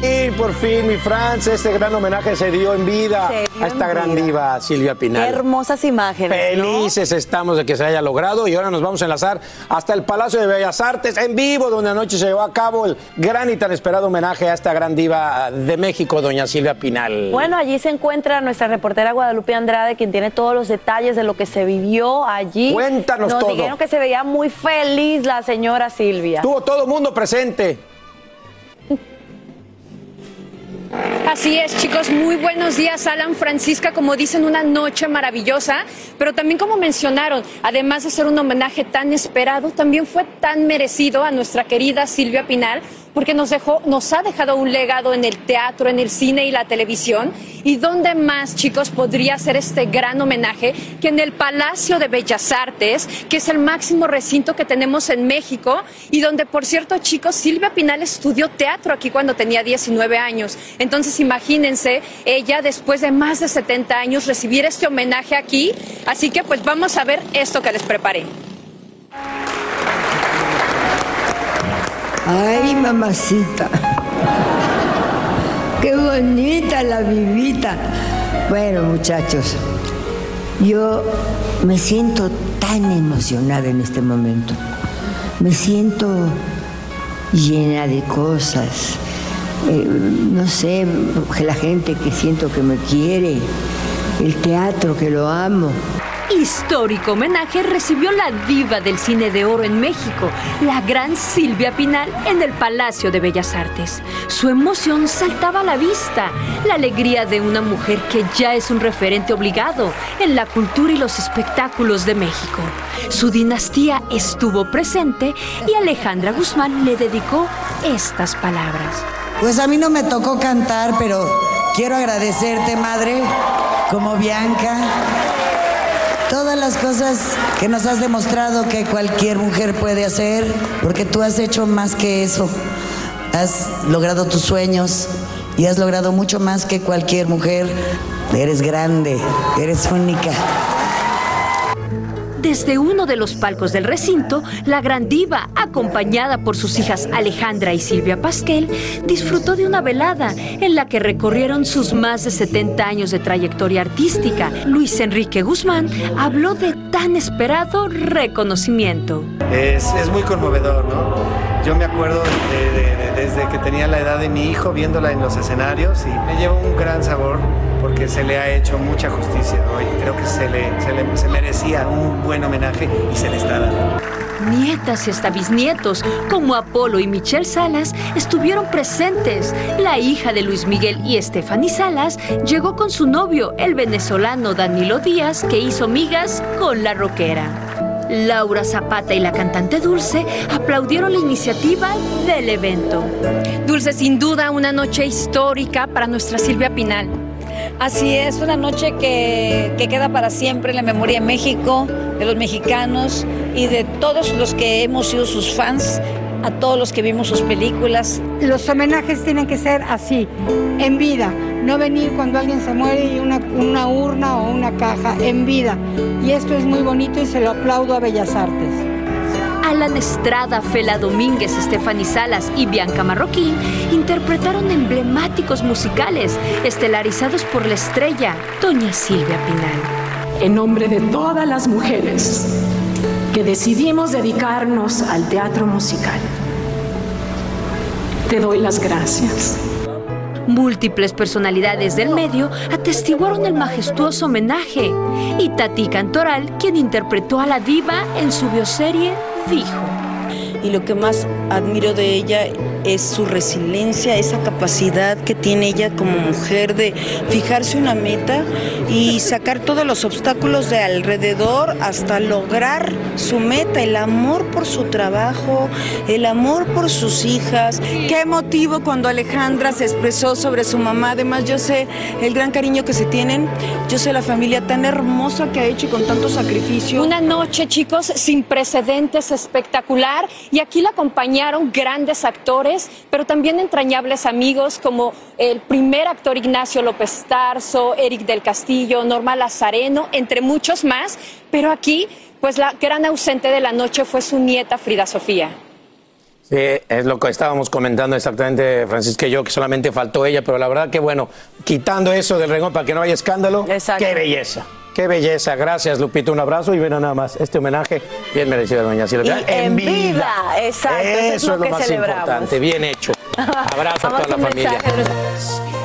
Y por fin, mi Franz, este gran homenaje se dio en vida dio a esta en gran vida. diva, Silvia Qué Pinal. hermosas imágenes. ¿no? Felices estamos de que se haya logrado y ahora nos vamos a enlazar hasta el Palacio de Bellas Artes en vivo, donde anoche se llevó a cabo el gran y tan esperado homenaje a esta gran diva de México, doña Silvia Pinal. Bueno, allí se encuentra nuestra reportera Guadalupe Andrade, quien tiene todos los detalles de lo que se vivió allí. Cuéntanos Nos todo. dijeron que se veía muy feliz la señora Silvia. Tuvo todo el mundo presente. Así es, chicos, muy buenos días, Alan, Francisca, como dicen, una noche maravillosa, pero también como mencionaron, además de ser un homenaje tan esperado, también fue tan merecido a nuestra querida Silvia Pinal, porque nos dejó, nos ha dejado un legado en el teatro, en el cine y la televisión. ¿Y dónde más, chicos, podría ser este gran homenaje que en el Palacio de Bellas Artes, que es el máximo recinto que tenemos en México y donde, por cierto, chicos, Silvia Pinal estudió teatro aquí cuando tenía 19 años. Entonces, imagínense, ella después de más de 70 años recibir este homenaje aquí. Así que pues vamos a ver esto que les preparé. Ay, mamacita. Qué bonita la vivita. Bueno, muchachos, yo me siento tan emocionada en este momento. Me siento llena de cosas. Eh, no sé, la gente que siento que me quiere, el teatro que lo amo. Histórico homenaje recibió la diva del cine de oro en México, la gran Silvia Pinal, en el Palacio de Bellas Artes. Su emoción saltaba a la vista, la alegría de una mujer que ya es un referente obligado en la cultura y los espectáculos de México. Su dinastía estuvo presente y Alejandra Guzmán le dedicó estas palabras. Pues a mí no me tocó cantar, pero quiero agradecerte, madre, como Bianca, todas las cosas que nos has demostrado que cualquier mujer puede hacer, porque tú has hecho más que eso. Has logrado tus sueños y has logrado mucho más que cualquier mujer. Eres grande, eres única. Desde uno de los palcos del recinto, la gran diva, acompañada por sus hijas Alejandra y Silvia Pasquel, disfrutó de una velada en la que recorrieron sus más de 70 años de trayectoria artística. Luis Enrique Guzmán habló de tan esperado reconocimiento. Es, es muy conmovedor, ¿no? Yo me acuerdo de- de- de- desde que tenía la edad de mi hijo viéndola en los escenarios y me lleva un gran sabor porque se le ha hecho mucha justicia hoy. Creo que se le, se le se merecía un buen homenaje y se le está dando. Nietas y hasta bisnietos, como Apolo y Michelle Salas, estuvieron presentes. La hija de Luis Miguel y Stephanie Salas llegó con su novio, el venezolano Danilo Díaz, que hizo migas con la rockera. Laura Zapata y la cantante Dulce aplaudieron la iniciativa del evento. Dulce, sin duda, una noche histórica para nuestra Silvia Pinal. Así es, una noche que, que queda para siempre en la memoria de México, de los mexicanos y de todos los que hemos sido sus fans, a todos los que vimos sus películas. Los homenajes tienen que ser así, en vida, no venir cuando alguien se muere y una urna o una caja, en vida. Y esto es muy bonito y se lo aplaudo a Bellas Artes. Alan Estrada, Fela Domínguez, Stephanie Salas y Bianca Marroquín interpretaron emblemáticos musicales estelarizados por la estrella Doña Silvia Pinal. En nombre de todas las mujeres que decidimos dedicarnos al teatro musical, te doy las gracias. Múltiples personalidades del medio atestiguaron el majestuoso homenaje y Tati Cantoral, quien interpretó a la diva en su bioserie, dijo. y lo que más admiro de ella es su resiliencia, esa capacidad que tiene ella como mujer de fijarse una meta y sacar todos los obstáculos de alrededor hasta lograr su meta, el amor por su trabajo, el amor por sus hijas. Qué emotivo cuando Alejandra se expresó sobre su mamá, además yo sé el gran cariño que se tienen, yo sé la familia tan hermosa que ha hecho y con tanto sacrificio. Una noche, chicos, sin precedentes, espectacular. Y aquí la acompañaron grandes actores, pero también entrañables amigos como el primer actor Ignacio López Tarso, Eric del Castillo, Norma Lazareno, entre muchos más. Pero aquí, pues la gran ausente de la noche fue su nieta Frida Sofía. Sí, es lo que estábamos comentando exactamente Francisca y yo, que solamente faltó ella, pero la verdad que bueno, quitando eso del regón para que no haya escándalo, qué belleza. Qué belleza, gracias Lupita, un abrazo y bueno nada más, este homenaje bien merecido de Doña Silvia. Y en vida, exacto, eso es lo que más celebramos. importante, bien hecho. Abrazo a toda la familia. mensaje.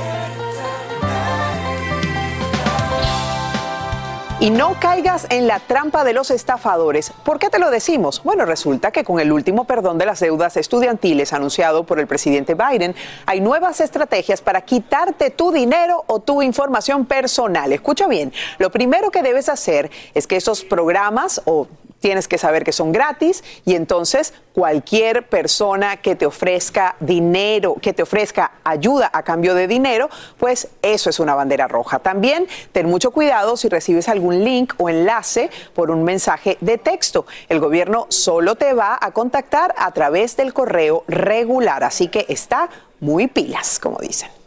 Y no caigas en la trampa de los estafadores. ¿Por qué te lo decimos? Bueno, resulta que con el último perdón de las deudas estudiantiles anunciado por el presidente Biden, hay nuevas estrategias para quitarte tu dinero o tu información personal. Escucha bien, lo primero que debes hacer es que esos programas o tienes que saber que son gratis y entonces cualquier persona que te ofrezca dinero, que te ofrezca ayuda a cambio de dinero, pues eso es una bandera roja. También ten mucho cuidado si recibes algún link o enlace por un mensaje de texto. El gobierno solo te va a contactar a través del correo regular, así que está muy pilas, como dicen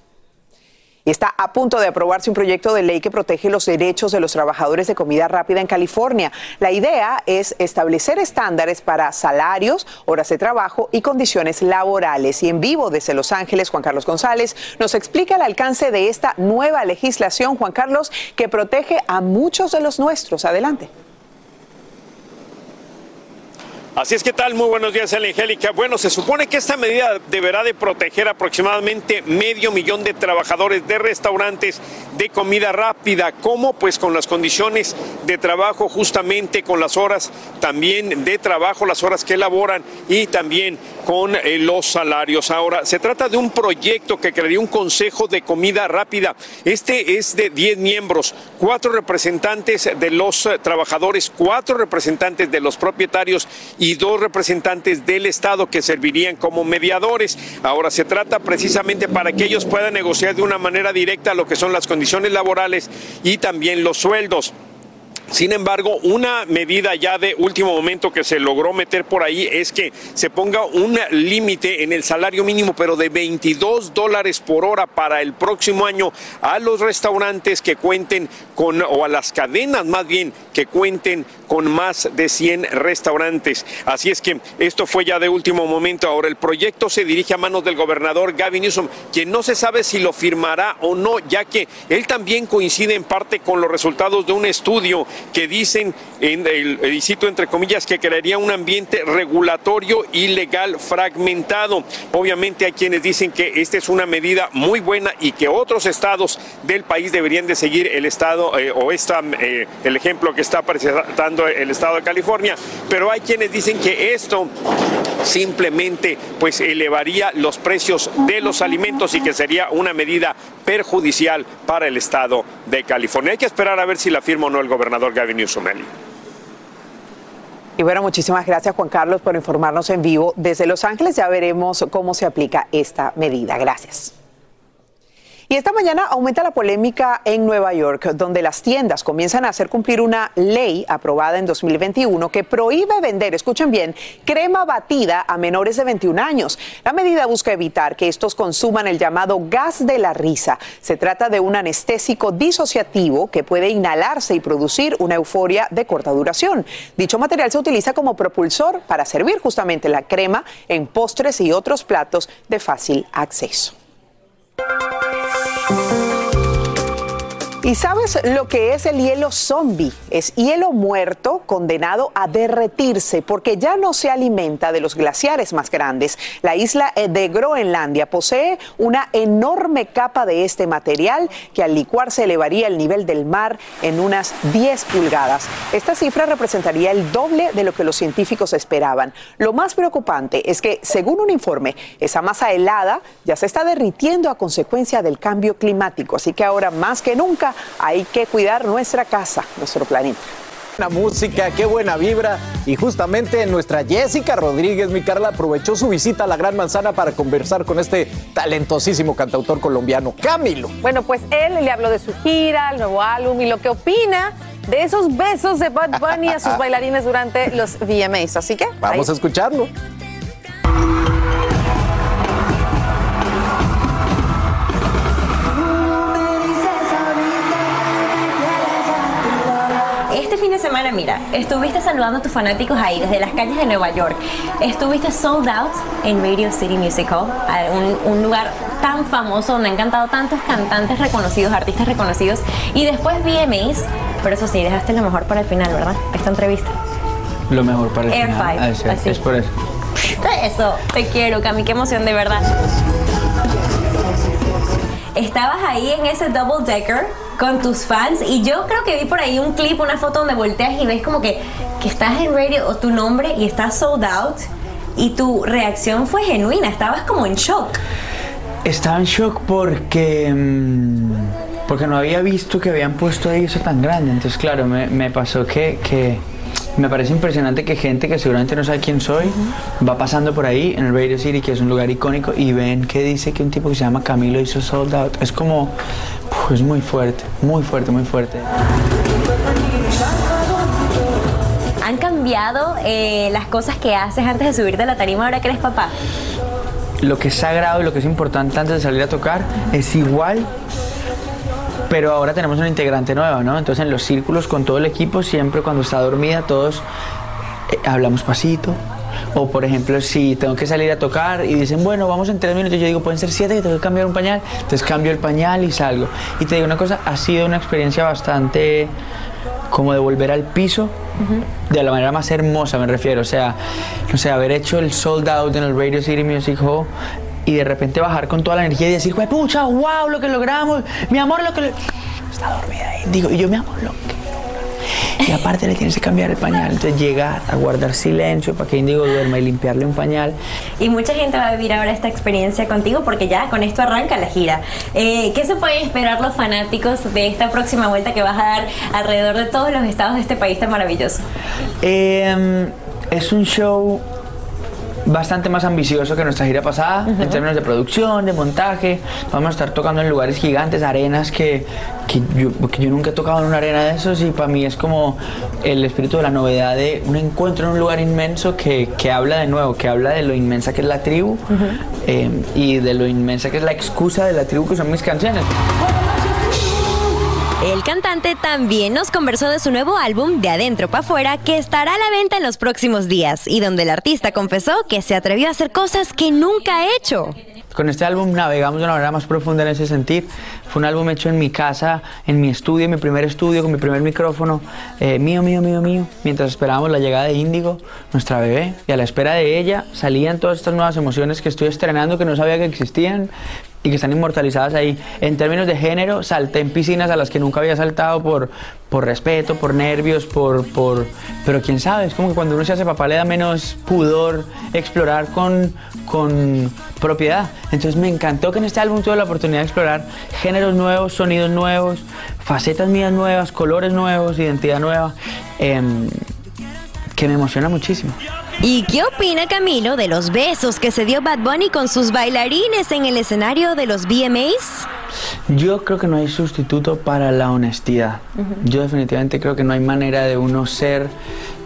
y está a punto de aprobarse un proyecto de ley que protege los derechos de los trabajadores de comida rápida en California. La idea es establecer estándares para salarios, horas de trabajo y condiciones laborales. Y en vivo desde Los Ángeles, Juan Carlos González nos explica el alcance de esta nueva legislación, Juan Carlos, que protege a muchos de los nuestros. Adelante. Así es que tal, muy buenos días, Angélica. Bueno, se supone que esta medida deberá de proteger aproximadamente medio millón de trabajadores de restaurantes de comida rápida. ¿Cómo? Pues con las condiciones de trabajo, justamente con las horas también de trabajo, las horas que elaboran y también con eh, los salarios. Ahora, se trata de un proyecto que crearía un consejo de comida rápida. Este es de 10 miembros, cuatro representantes de los eh, trabajadores, cuatro representantes de los propietarios y dos representantes del Estado que servirían como mediadores. Ahora se trata precisamente para que ellos puedan negociar de una manera directa lo que son las condiciones laborales y también los sueldos. Sin embargo, una medida ya de último momento que se logró meter por ahí es que se ponga un límite en el salario mínimo, pero de 22 dólares por hora para el próximo año a los restaurantes que cuenten con, o a las cadenas más bien, que cuenten con más de 100 restaurantes. Así es que esto fue ya de último momento. Ahora el proyecto se dirige a manos del gobernador Gavin Newsom, quien no se sabe si lo firmará o no, ya que él también coincide en parte con los resultados de un estudio que dicen, en el, y cito entre comillas, que crearía un ambiente regulatorio y legal fragmentado. Obviamente hay quienes dicen que esta es una medida muy buena y que otros estados del país deberían de seguir el estado eh, o esta, eh, el ejemplo que está presentando el estado de California, pero hay quienes dicen que esto simplemente pues elevaría los precios de los alimentos y que sería una medida perjudicial para el estado de California. Hay que esperar a ver si la firma o no el gobernador Gavin Newsom. Y bueno, muchísimas gracias Juan Carlos por informarnos en vivo desde Los Ángeles. Ya veremos cómo se aplica esta medida. Gracias. Y esta mañana aumenta la polémica en Nueva York, donde las tiendas comienzan a hacer cumplir una ley aprobada en 2021 que prohíbe vender, escuchen bien, crema batida a menores de 21 años. La medida busca evitar que estos consuman el llamado gas de la risa. Se trata de un anestésico disociativo que puede inhalarse y producir una euforia de corta duración. Dicho material se utiliza como propulsor para servir justamente la crema en postres y otros platos de fácil acceso. Thank you. ¿Y sabes lo que es el hielo zombie? Es hielo muerto condenado a derretirse porque ya no se alimenta de los glaciares más grandes. La isla de Groenlandia posee una enorme capa de este material que al licuarse elevaría el nivel del mar en unas 10 pulgadas. Esta cifra representaría el doble de lo que los científicos esperaban. Lo más preocupante es que, según un informe, esa masa helada ya se está derritiendo a consecuencia del cambio climático. Así que ahora más que nunca hay que cuidar nuestra casa, nuestro planeta. La música, qué buena vibra. Y justamente nuestra Jessica Rodríguez, mi Carla, aprovechó su visita a la Gran Manzana para conversar con este talentosísimo cantautor colombiano, Camilo. Bueno, pues él le habló de su gira, el nuevo álbum y lo que opina de esos besos de Bad Bunny a sus bailarines durante los VMAs. Así que. Vamos a escucharlo. Fin de semana, mira, estuviste saludando a tus fanáticos ahí desde las calles de Nueva York. Estuviste sold out en Radio City Music Hall, un, un lugar tan famoso donde han cantado tantos cantantes reconocidos, artistas reconocidos. Y después VMAs, pero eso sí, dejaste lo mejor para el final, ¿verdad? Esta entrevista. Lo mejor para el Air final. Five, Ah, sí, así. Es por eso. Eso, te quiero, Cami, qué emoción de verdad. Estabas ahí en ese double decker con tus fans y yo creo que vi por ahí un clip, una foto donde volteas y ves como que, que estás en radio o tu nombre y estás sold out y tu reacción fue genuina, estabas como en shock. Estaba en shock porque, mm, porque no había visto que habían puesto ahí eso tan grande. Entonces, claro, me, me pasó que, que me parece impresionante que gente que seguramente no sabe quién soy va pasando por ahí en el Radio City, que es un lugar icónico, y ven que dice que un tipo que se llama Camilo hizo sold out. Es como, es muy fuerte, muy fuerte, muy fuerte. ¿Han cambiado eh, las cosas que haces antes de subirte a la tarima ahora que eres papá? Lo que es sagrado y lo que es importante antes de salir a tocar es igual pero ahora tenemos una integrante nueva, ¿no? Entonces en los círculos con todo el equipo, siempre cuando está dormida, todos eh, hablamos pasito. O por ejemplo, si tengo que salir a tocar y dicen, bueno, vamos en tres minutos, yo digo, pueden ser siete que tengo que cambiar un pañal. Entonces cambio el pañal y salgo. Y te digo una cosa, ha sido una experiencia bastante como de volver al piso de la manera más hermosa, me refiero. O sea, no sé, haber hecho el sold out en el Radio City Music Hall y de repente bajar con toda la energía y decir, pucha, wow, lo que logramos, mi amor, lo que... lo-". Está dormida ahí. Digo, y yo, mi amor, lo que... Y aparte le tienes que cambiar el pañal. Entonces llegar a guardar silencio para que Indigo duerma y limpiarle un pañal. Y mucha gente va a vivir ahora esta experiencia contigo porque ya con esto arranca la gira. Eh, ¿Qué se pueden esperar los fanáticos de esta próxima vuelta que vas a dar alrededor de todos los estados de este país tan maravilloso? Eh, es un show bastante más ambicioso que nuestra gira pasada en términos de producción, de montaje. Vamos a estar tocando en lugares gigantes, arenas que, que yo, que yo nunca he tocado en una arena de esos y para mí es como el espíritu de la novedad de un encuentro en un lugar inmenso que, que habla de nuevo, que habla de lo inmensa que es la tribu eh, y de lo inmensa que es la excusa de la tribu que son mis canciones. El cantante también nos conversó de su nuevo álbum De Adentro para Afuera que estará a la venta en los próximos días y donde el artista confesó que se atrevió a hacer cosas que nunca ha hecho. Con este álbum navegamos de una manera más profunda en ese sentir. Fue un álbum hecho en mi casa, en mi estudio, en mi primer estudio, con mi primer micrófono, eh, mío, mío, mío, mío, mientras esperábamos la llegada de Índigo, nuestra bebé. Y a la espera de ella salían todas estas nuevas emociones que estoy estrenando, que no sabía que existían y que están inmortalizadas ahí. En términos de género, salté en piscinas a las que nunca había saltado por, por respeto, por nervios, por, por... Pero quién sabe, es como que cuando uno se hace papá le da menos pudor explorar con, con propiedad. Entonces me encantó que en este álbum tuve la oportunidad de explorar géneros nuevos, sonidos nuevos, facetas mías nuevas, colores nuevos, identidad nueva, em, que me emociona muchísimo. ¿Y qué opina Camilo de los besos que se dio Bad Bunny con sus bailarines en el escenario de los VMAs? Yo creo que no hay sustituto para la honestidad. Yo definitivamente creo que no hay manera de uno ser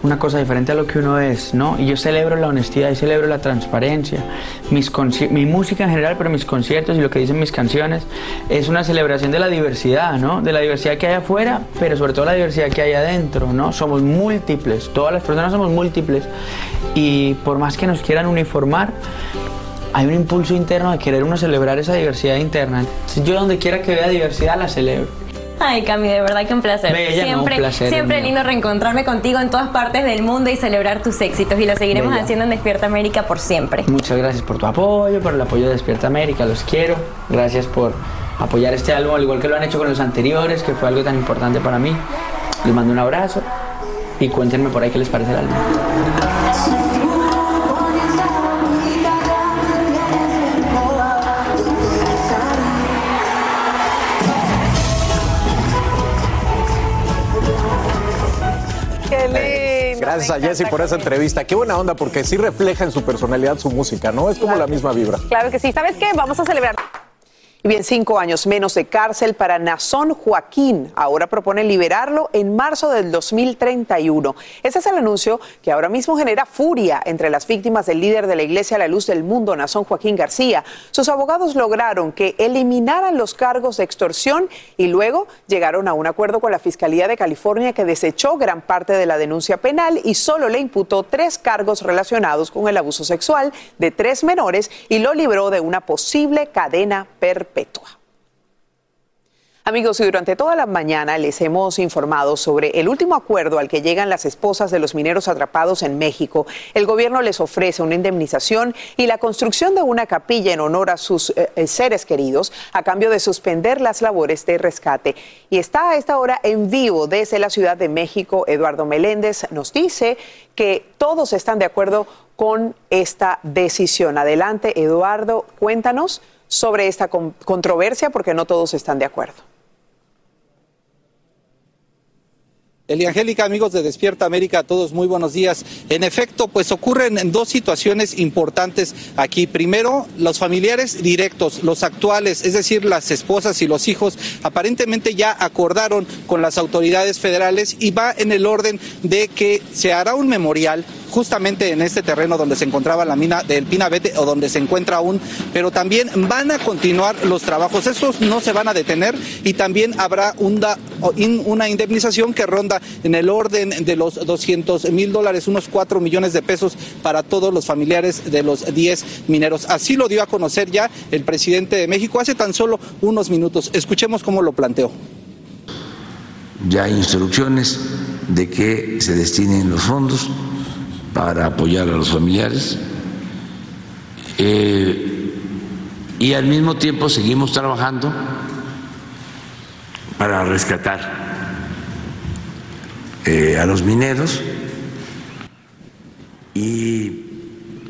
una cosa diferente a lo que uno es, ¿no? Y yo celebro la honestidad y celebro la transparencia. Mis mi música en general, pero mis conciertos y lo que dicen mis canciones es una celebración de la diversidad, ¿no? De la diversidad que hay afuera, pero sobre todo la diversidad que hay adentro, ¿no? Somos múltiples, todas las personas somos múltiples y por más que nos quieran uniformar, hay un impulso interno de querer uno celebrar esa diversidad interna. Yo donde quiera que vea diversidad la celebro. Ay, Cami, de verdad que un placer. Bella, no, siempre un placer, siempre lindo reencontrarme contigo en todas partes del mundo y celebrar tus éxitos. Y lo seguiremos Bella. haciendo en Despierta América por siempre. Muchas gracias por tu apoyo, por el apoyo de Despierta América, los quiero. Gracias por apoyar este álbum, al igual que lo han hecho con los anteriores, que fue algo tan importante para mí. Les mando un abrazo y cuéntenme por ahí qué les parece el álbum. Gracias a Jessy por esa entrevista. Qué buena onda, porque sí refleja en su personalidad su música, ¿no? Es como la misma vibra. Claro que sí. ¿Sabes qué? Vamos a celebrar. Y bien, cinco años menos de cárcel para Nazón Joaquín. Ahora propone liberarlo en marzo del 2031. Ese es el anuncio que ahora mismo genera furia entre las víctimas del líder de la Iglesia a la Luz del Mundo, Nazón Joaquín García. Sus abogados lograron que eliminaran los cargos de extorsión y luego llegaron a un acuerdo con la Fiscalía de California que desechó gran parte de la denuncia penal y solo le imputó tres cargos relacionados con el abuso sexual de tres menores y lo libró de una posible cadena perpetua. Amigos, y durante toda la mañana les hemos informado sobre el último acuerdo al que llegan las esposas de los mineros atrapados en México. El gobierno les ofrece una indemnización y la construcción de una capilla en honor a sus eh, eh, seres queridos a cambio de suspender las labores de rescate. Y está a esta hora en vivo desde la Ciudad de México. Eduardo Meléndez nos dice que todos están de acuerdo con esta decisión. Adelante, Eduardo, cuéntanos sobre esta controversia porque no todos están de acuerdo. Angélica, amigos de Despierta América, todos muy buenos días. En efecto, pues ocurren dos situaciones importantes aquí. Primero, los familiares directos, los actuales, es decir, las esposas y los hijos, aparentemente ya acordaron con las autoridades federales y va en el orden de que se hará un memorial justamente en este terreno donde se encontraba la mina del Pinabete o donde se encuentra aún, pero también van a continuar los trabajos. Estos no se van a detener y también habrá una, indemnización que ronda en el orden de los 200 mil dólares, unos 4 millones de pesos para todos los familiares de los 10 mineros. Así lo dio a conocer ya el presidente de México hace tan solo unos minutos. Escuchemos cómo lo planteó. Ya hay instrucciones de que se destinen los fondos para apoyar a los familiares. Eh, y al mismo tiempo seguimos trabajando para rescatar eh, a los mineros y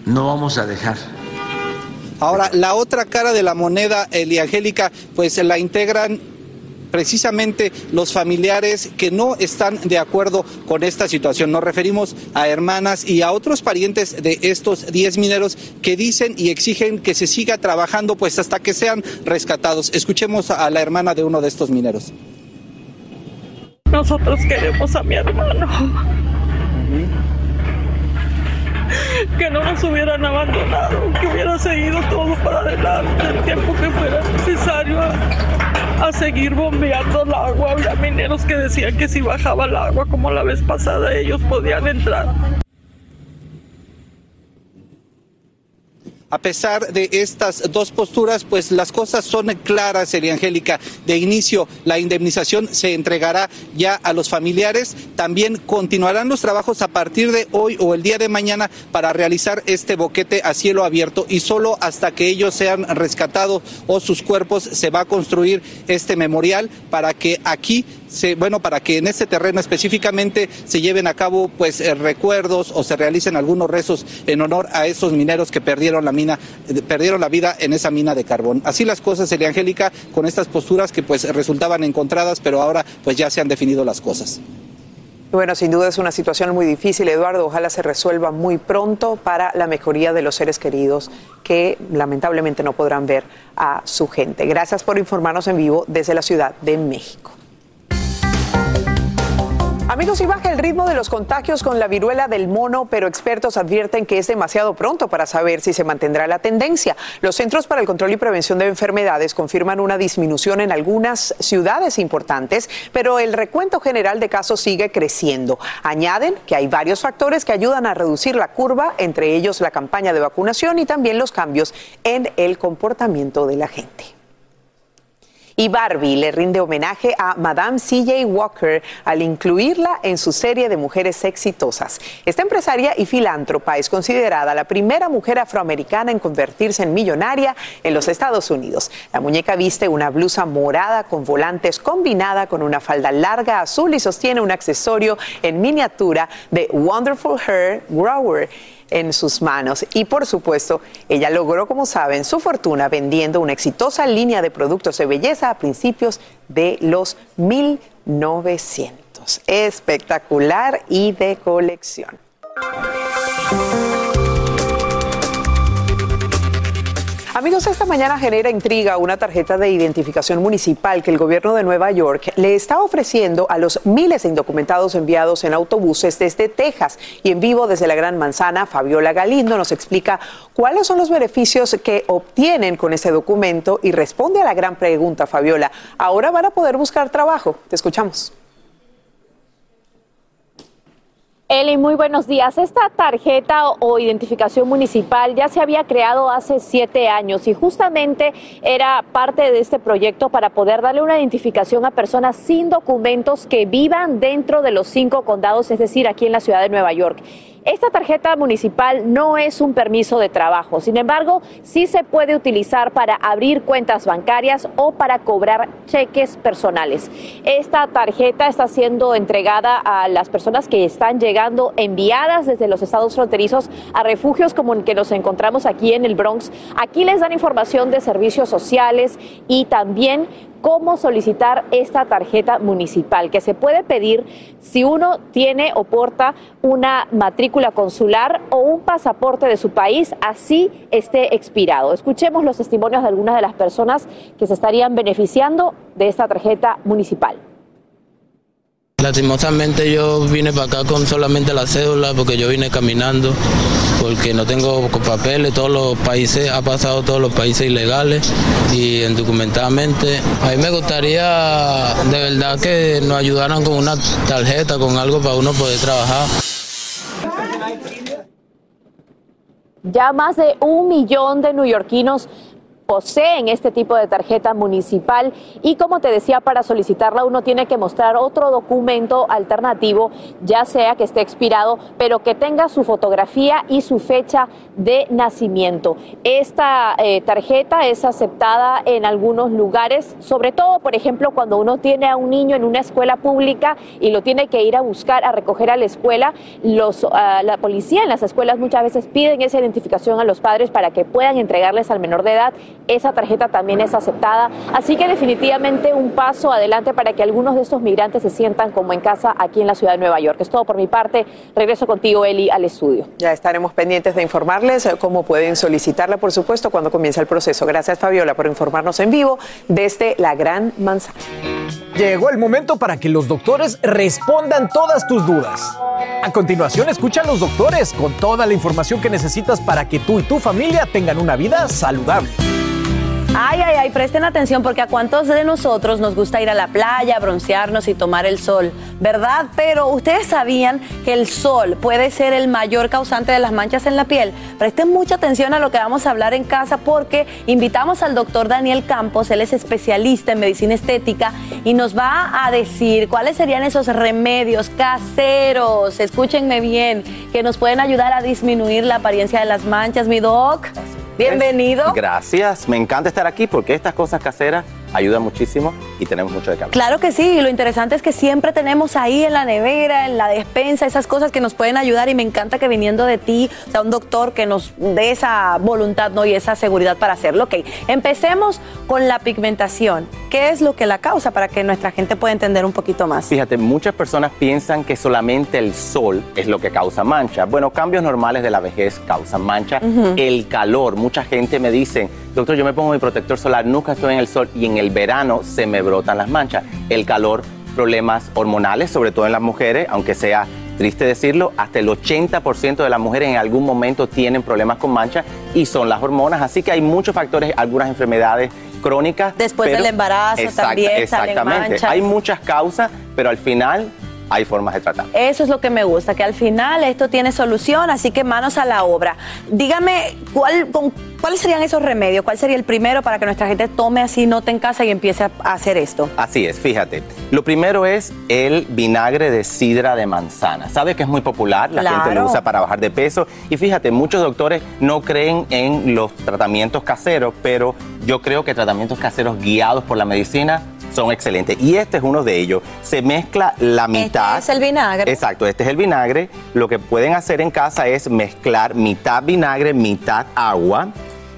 no vamos a dejar. Ahora, la otra cara de la moneda, Eliangélica, pues la integran precisamente los familiares que no están de acuerdo con esta situación. Nos referimos a hermanas y a otros parientes de estos 10 mineros que dicen y exigen que se siga trabajando pues hasta que sean rescatados. Escuchemos a la hermana de uno de estos mineros. Nosotros queremos a mi hermano. Que no nos hubieran abandonado, que hubiera seguido todo para adelante el tiempo que fuera necesario a seguir bombeando el agua. Había mineros que decían que si bajaba el agua como la vez pasada ellos podían entrar. A pesar de estas dos posturas, pues las cosas son claras, Elia Angélica. De inicio, la indemnización se entregará ya a los familiares. También continuarán los trabajos a partir de hoy o el día de mañana para realizar este boquete a cielo abierto y solo hasta que ellos sean rescatados o sus cuerpos se va a construir este memorial para que aquí bueno, para que en este terreno específicamente se lleven a cabo pues eh, recuerdos o se realicen algunos rezos en honor a esos mineros que perdieron la mina, eh, perdieron la vida en esa mina de carbón. Así las cosas, Elia Angélica, con estas posturas que pues resultaban encontradas, pero ahora pues ya se han definido las cosas. Bueno, sin duda es una situación muy difícil, Eduardo. Ojalá se resuelva muy pronto para la mejoría de los seres queridos que lamentablemente no podrán ver a su gente. Gracias por informarnos en vivo desde la Ciudad de México. Amigos, y baja el ritmo de los contagios con la viruela del mono, pero expertos advierten que es demasiado pronto para saber si se mantendrá la tendencia. Los Centros para el Control y Prevención de Enfermedades confirman una disminución en algunas ciudades importantes, pero el recuento general de casos sigue creciendo. Añaden que hay varios factores que ayudan a reducir la curva, entre ellos la campaña de vacunación y también los cambios en el comportamiento de la gente. Y Barbie le rinde homenaje a Madame CJ Walker al incluirla en su serie de mujeres exitosas. Esta empresaria y filántropa es considerada la primera mujer afroamericana en convertirse en millonaria en los Estados Unidos. La muñeca viste una blusa morada con volantes combinada con una falda larga azul y sostiene un accesorio en miniatura de Wonderful Hair Grower en sus manos. Y por supuesto, ella logró, como saben, su fortuna vendiendo una exitosa línea de productos de belleza a principios de los 1900. Espectacular y de colección. Amigos, esta mañana genera intriga una tarjeta de identificación municipal que el gobierno de Nueva York le está ofreciendo a los miles de indocumentados enviados en autobuses desde Texas. Y en vivo desde la Gran Manzana, Fabiola Galindo nos explica cuáles son los beneficios que obtienen con este documento y responde a la gran pregunta, Fabiola. ¿Ahora van a poder buscar trabajo? Te escuchamos. Eli, muy buenos días. Esta tarjeta o identificación municipal ya se había creado hace siete años y justamente era parte de este proyecto para poder darle una identificación a personas sin documentos que vivan dentro de los cinco condados, es decir, aquí en la ciudad de Nueva York. Esta tarjeta municipal no es un permiso de trabajo, sin embargo, sí se puede utilizar para abrir cuentas bancarias o para cobrar cheques personales. Esta tarjeta está siendo entregada a las personas que están llegando enviadas desde los estados fronterizos a refugios como el que nos encontramos aquí en el Bronx. Aquí les dan información de servicios sociales y también cómo solicitar esta tarjeta municipal, que se puede pedir si uno tiene o porta una matrícula consular o un pasaporte de su país, así esté expirado. Escuchemos los testimonios de algunas de las personas que se estarían beneficiando de esta tarjeta municipal. Lastimosamente yo vine para acá con solamente la cédula porque yo vine caminando porque no tengo papeles, todos los países, ha pasado todos los países ilegales y indocumentadamente. A mí me gustaría de verdad que nos ayudaran con una tarjeta, con algo para uno poder trabajar. Ya más de un millón de neoyorquinos poseen este tipo de tarjeta municipal y como te decía, para solicitarla uno tiene que mostrar otro documento alternativo, ya sea que esté expirado, pero que tenga su fotografía y su fecha de nacimiento. Esta eh, tarjeta es aceptada en algunos lugares, sobre todo, por ejemplo, cuando uno tiene a un niño en una escuela pública y lo tiene que ir a buscar, a recoger a la escuela, ah, la policía en las escuelas muchas veces piden esa identificación a los padres para que puedan entregarles al menor de edad esa tarjeta también es aceptada. Así que definitivamente un paso adelante para que algunos de estos migrantes se sientan como en casa aquí en la ciudad de Nueva York. Es todo por mi parte. Regreso contigo, Eli, al estudio. Ya estaremos pendientes de informarles cómo pueden solicitarla, por supuesto, cuando comience el proceso. Gracias, Fabiola, por informarnos en vivo desde la Gran Manzana. Llegó el momento para que los doctores respondan todas tus dudas. A continuación, escucha a los doctores con toda la información que necesitas para que tú y tu familia tengan una vida saludable. Ay, ay, ay, presten atención porque a cuántos de nosotros nos gusta ir a la playa, broncearnos y tomar el sol, ¿verdad? Pero ustedes sabían que el sol puede ser el mayor causante de las manchas en la piel. Presten mucha atención a lo que vamos a hablar en casa porque invitamos al doctor Daniel Campos, él es especialista en medicina estética y nos va a decir cuáles serían esos remedios caseros, escúchenme bien, que nos pueden ayudar a disminuir la apariencia de las manchas, mi doc. Bienvenido. Gracias, me encanta estar aquí porque estas cosas caseras ayudan muchísimo y tenemos mucho de hablar. Claro que sí, y lo interesante es que siempre tenemos ahí en la nevera, en la despensa, esas cosas que nos pueden ayudar y me encanta que viniendo de ti, o sea, un doctor que nos dé esa voluntad ¿no? y esa seguridad para hacerlo. Ok, empecemos con la pigmentación. ¿Qué es lo que la causa para que nuestra gente pueda entender un poquito más? Fíjate, muchas personas piensan que solamente el sol es lo que causa mancha. Bueno, cambios normales de la vejez causan mancha. El calor, mucha gente me dice, doctor, yo me pongo mi protector solar, nunca estoy en el sol y en el verano se me brotan las manchas. El calor, problemas hormonales, sobre todo en las mujeres, aunque sea triste decirlo, hasta el 80% de las mujeres en algún momento tienen problemas con manchas y son las hormonas. Así que hay muchos factores, algunas enfermedades crónicas. Después del embarazo también Exactamente. Salen Hay muchas causas, pero al final hay formas de tratar. Eso es lo que me gusta, que al final esto tiene solución, así que manos a la obra. Dígame, ¿cuál, con, ¿cuáles serían esos remedios? ¿Cuál sería el primero para que nuestra gente tome así nota en casa y empiece a hacer esto? Así es, fíjate. Lo primero es el vinagre de sidra de manzana. Sabes que es muy popular, la gente lo usa para bajar de peso. Y fíjate, muchos doctores no creen en los tratamientos caseros, pero yo creo que tratamientos caseros guiados por la medicina son excelentes. Y este es uno de ellos. Se mezcla la mitad. Este es el vinagre. Exacto, este es el vinagre. Lo que pueden hacer en casa es mezclar mitad vinagre, mitad agua.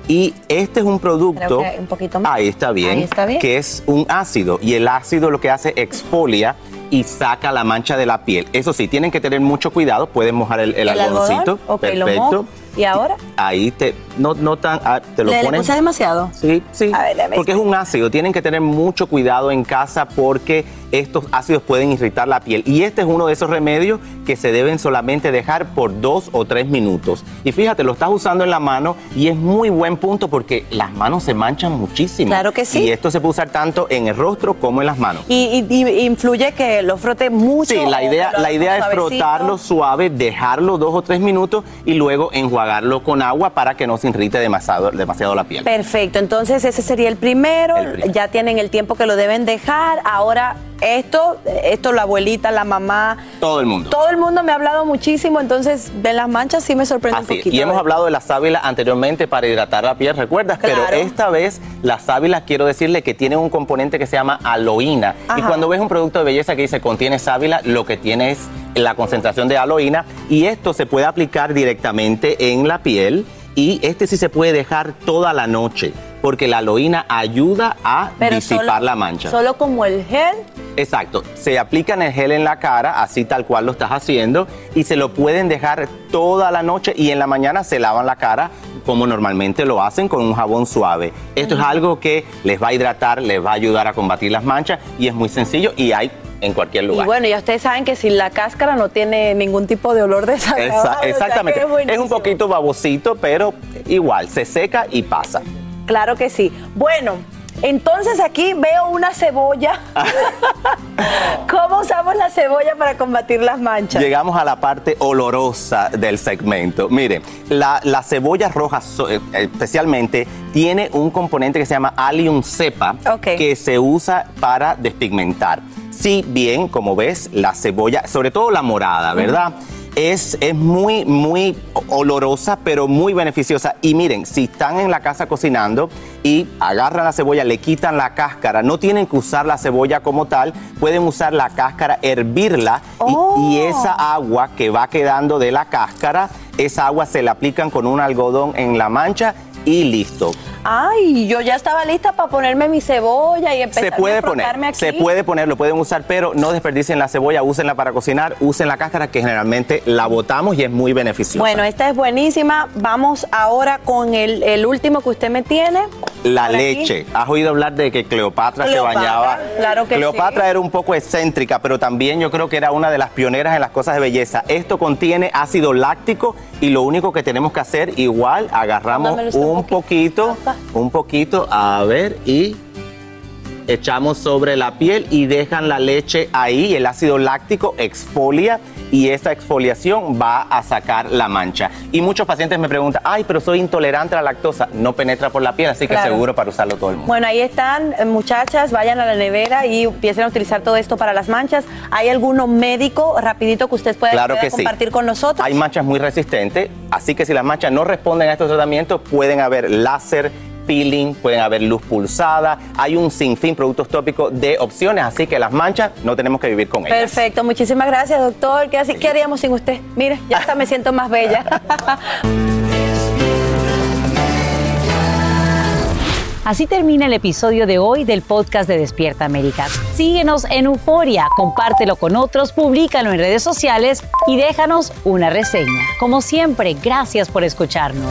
Y este es un producto. un poquito más. Ahí está bien. Ahí está bien. Que es un ácido. Y el ácido lo que hace exfolia y saca la mancha de la piel. Eso sí, tienen que tener mucho cuidado. Pueden mojar el, el, ¿El algodoncito. lo Perfecto. ¿Y ahora? Ahí te, no, no tan, ah, te lo ¿Le, le demasiado? Sí, sí. A ver, porque es un ácido. Tienen que tener mucho cuidado en casa porque estos ácidos pueden irritar la piel. Y este es uno de esos remedios que se deben solamente dejar por dos o tres minutos. Y fíjate, lo estás usando en la mano y es muy buen punto porque las manos se manchan muchísimo. Claro que sí. Y esto se puede usar tanto en el rostro como en las manos. Y, y- y influye que lo frote mucho. Sí, la idea, la idea es frotarlo suave, dejarlo dos o tres minutos y luego enjuagarlo con agua para que no se irrite demasiado, demasiado la piel. Perfecto, entonces ese sería el primero. Ya tienen el tiempo que lo deben dejar. Ahora, esto, esto la abuelita, la mamá, Todo el mundo. todo el mundo me ha hablado muchísimo. Entonces, de las manchas sí me sorprende un Así poquito. Y hemos hablado de la sábila anteriormente para hidratar la piel, ¿recuerdas? Claro. Pero esta vez la sábila quiero decirle que tiene un componente que se llama aloína. Y cuando ves un producto de belleza que dice contiene sábila, lo que tiene es la concentración de aloína y esto se puede aplicar directamente en la piel y este sí se puede dejar toda la noche porque la aloína ayuda a Pero disipar solo- la mancha. Solo como el gel. Exacto, se aplican el gel en la cara, así tal cual lo estás haciendo, y se lo pueden dejar toda la noche y en la mañana se lavan la cara como normalmente lo hacen con un jabón suave. Esto es algo que les va a hidratar, les va a ayudar a combatir las manchas y es muy sencillo y hay en cualquier Y lugar. bueno, ya ustedes saben que si la cáscara no tiene ningún tipo de olor desagradable. Esa- o sea que exactamente, es es un poquito babosito, pero igual, se seca y pasa. Claro que sí. Bueno, entonces aquí veo una cebolla. ¿Cómo usamos la cebolla para combatir las manchas? Llegamos a la parte olorosa del segmento. Miren, la, la cebolla roja eh, especialmente tiene un componente que se llama allium cepa que se usa para despigmentar. Si bien, como ves, la cebolla, sobre todo la morada, ¿verdad? Es, es muy, muy olorosa, pero muy beneficiosa. Y miren, si están en la casa cocinando y agarran la cebolla, le quitan la cáscara, no tienen que usar la cebolla como tal, pueden usar la cáscara, hervirla y- y, esa agua que va quedando de la cáscara, esa agua se la aplican con un algodón en la mancha y listo. Ay, yo ya estaba lista para ponerme mi cebolla y empezar Se puede a poner, aquí. se puede poner, lo pueden usar, pero no desperdicien la cebolla, úsenla para cocinar, usen la cáscara que generalmente la botamos y es muy beneficiosa. Bueno, esta es buenísima. Vamos ahora con el, el último que usted me tiene. La leche. ¿Has oído hablar de que Cleopatra, Cleopatra, se bañaba? claro que Cleopatra era un poco excéntrica, pero también yo creo que era una de las pioneras en las cosas de belleza. Esto contiene ácido láctico y lo único que tenemos que hacer igual, agarramos un poquito, un poquito, a ver, y echamos sobre la piel y dejan la leche ahí, el ácido láctico exfolia y esta exfoliación va a sacar la mancha. Y muchos pacientes me preguntan, ay, pero soy intolerante a la lactosa, no penetra por la piel, así que Claro. seguro para usarlo todo el mundo. Bueno, ahí están, eh, muchachas, vayan a la nevera y empiecen a utilizar todo esto para las manchas. ¿Hay alguno médico rapidito que usted pueda, Claro que sí. compartir con nosotros? Hay manchas muy resistentes, así que si las manchas no responden a estos tratamientos, pueden haber láser, peeling, pueden haber luz pulsada, hay un sinfín productos tópicos de opciones, así que las manchas no tenemos que vivir con ellas. Perfecto, muchísimas gracias, doctor. ¿Qué, así- qué haríamos sin usted? Mire, ya hasta me siento más bella. Así termina el episodio de hoy del podcast de Despierta América. Síguenos en Euforia, compártelo con otros, públicalo en redes sociales y déjanos una reseña. Como siempre, gracias por escucharnos.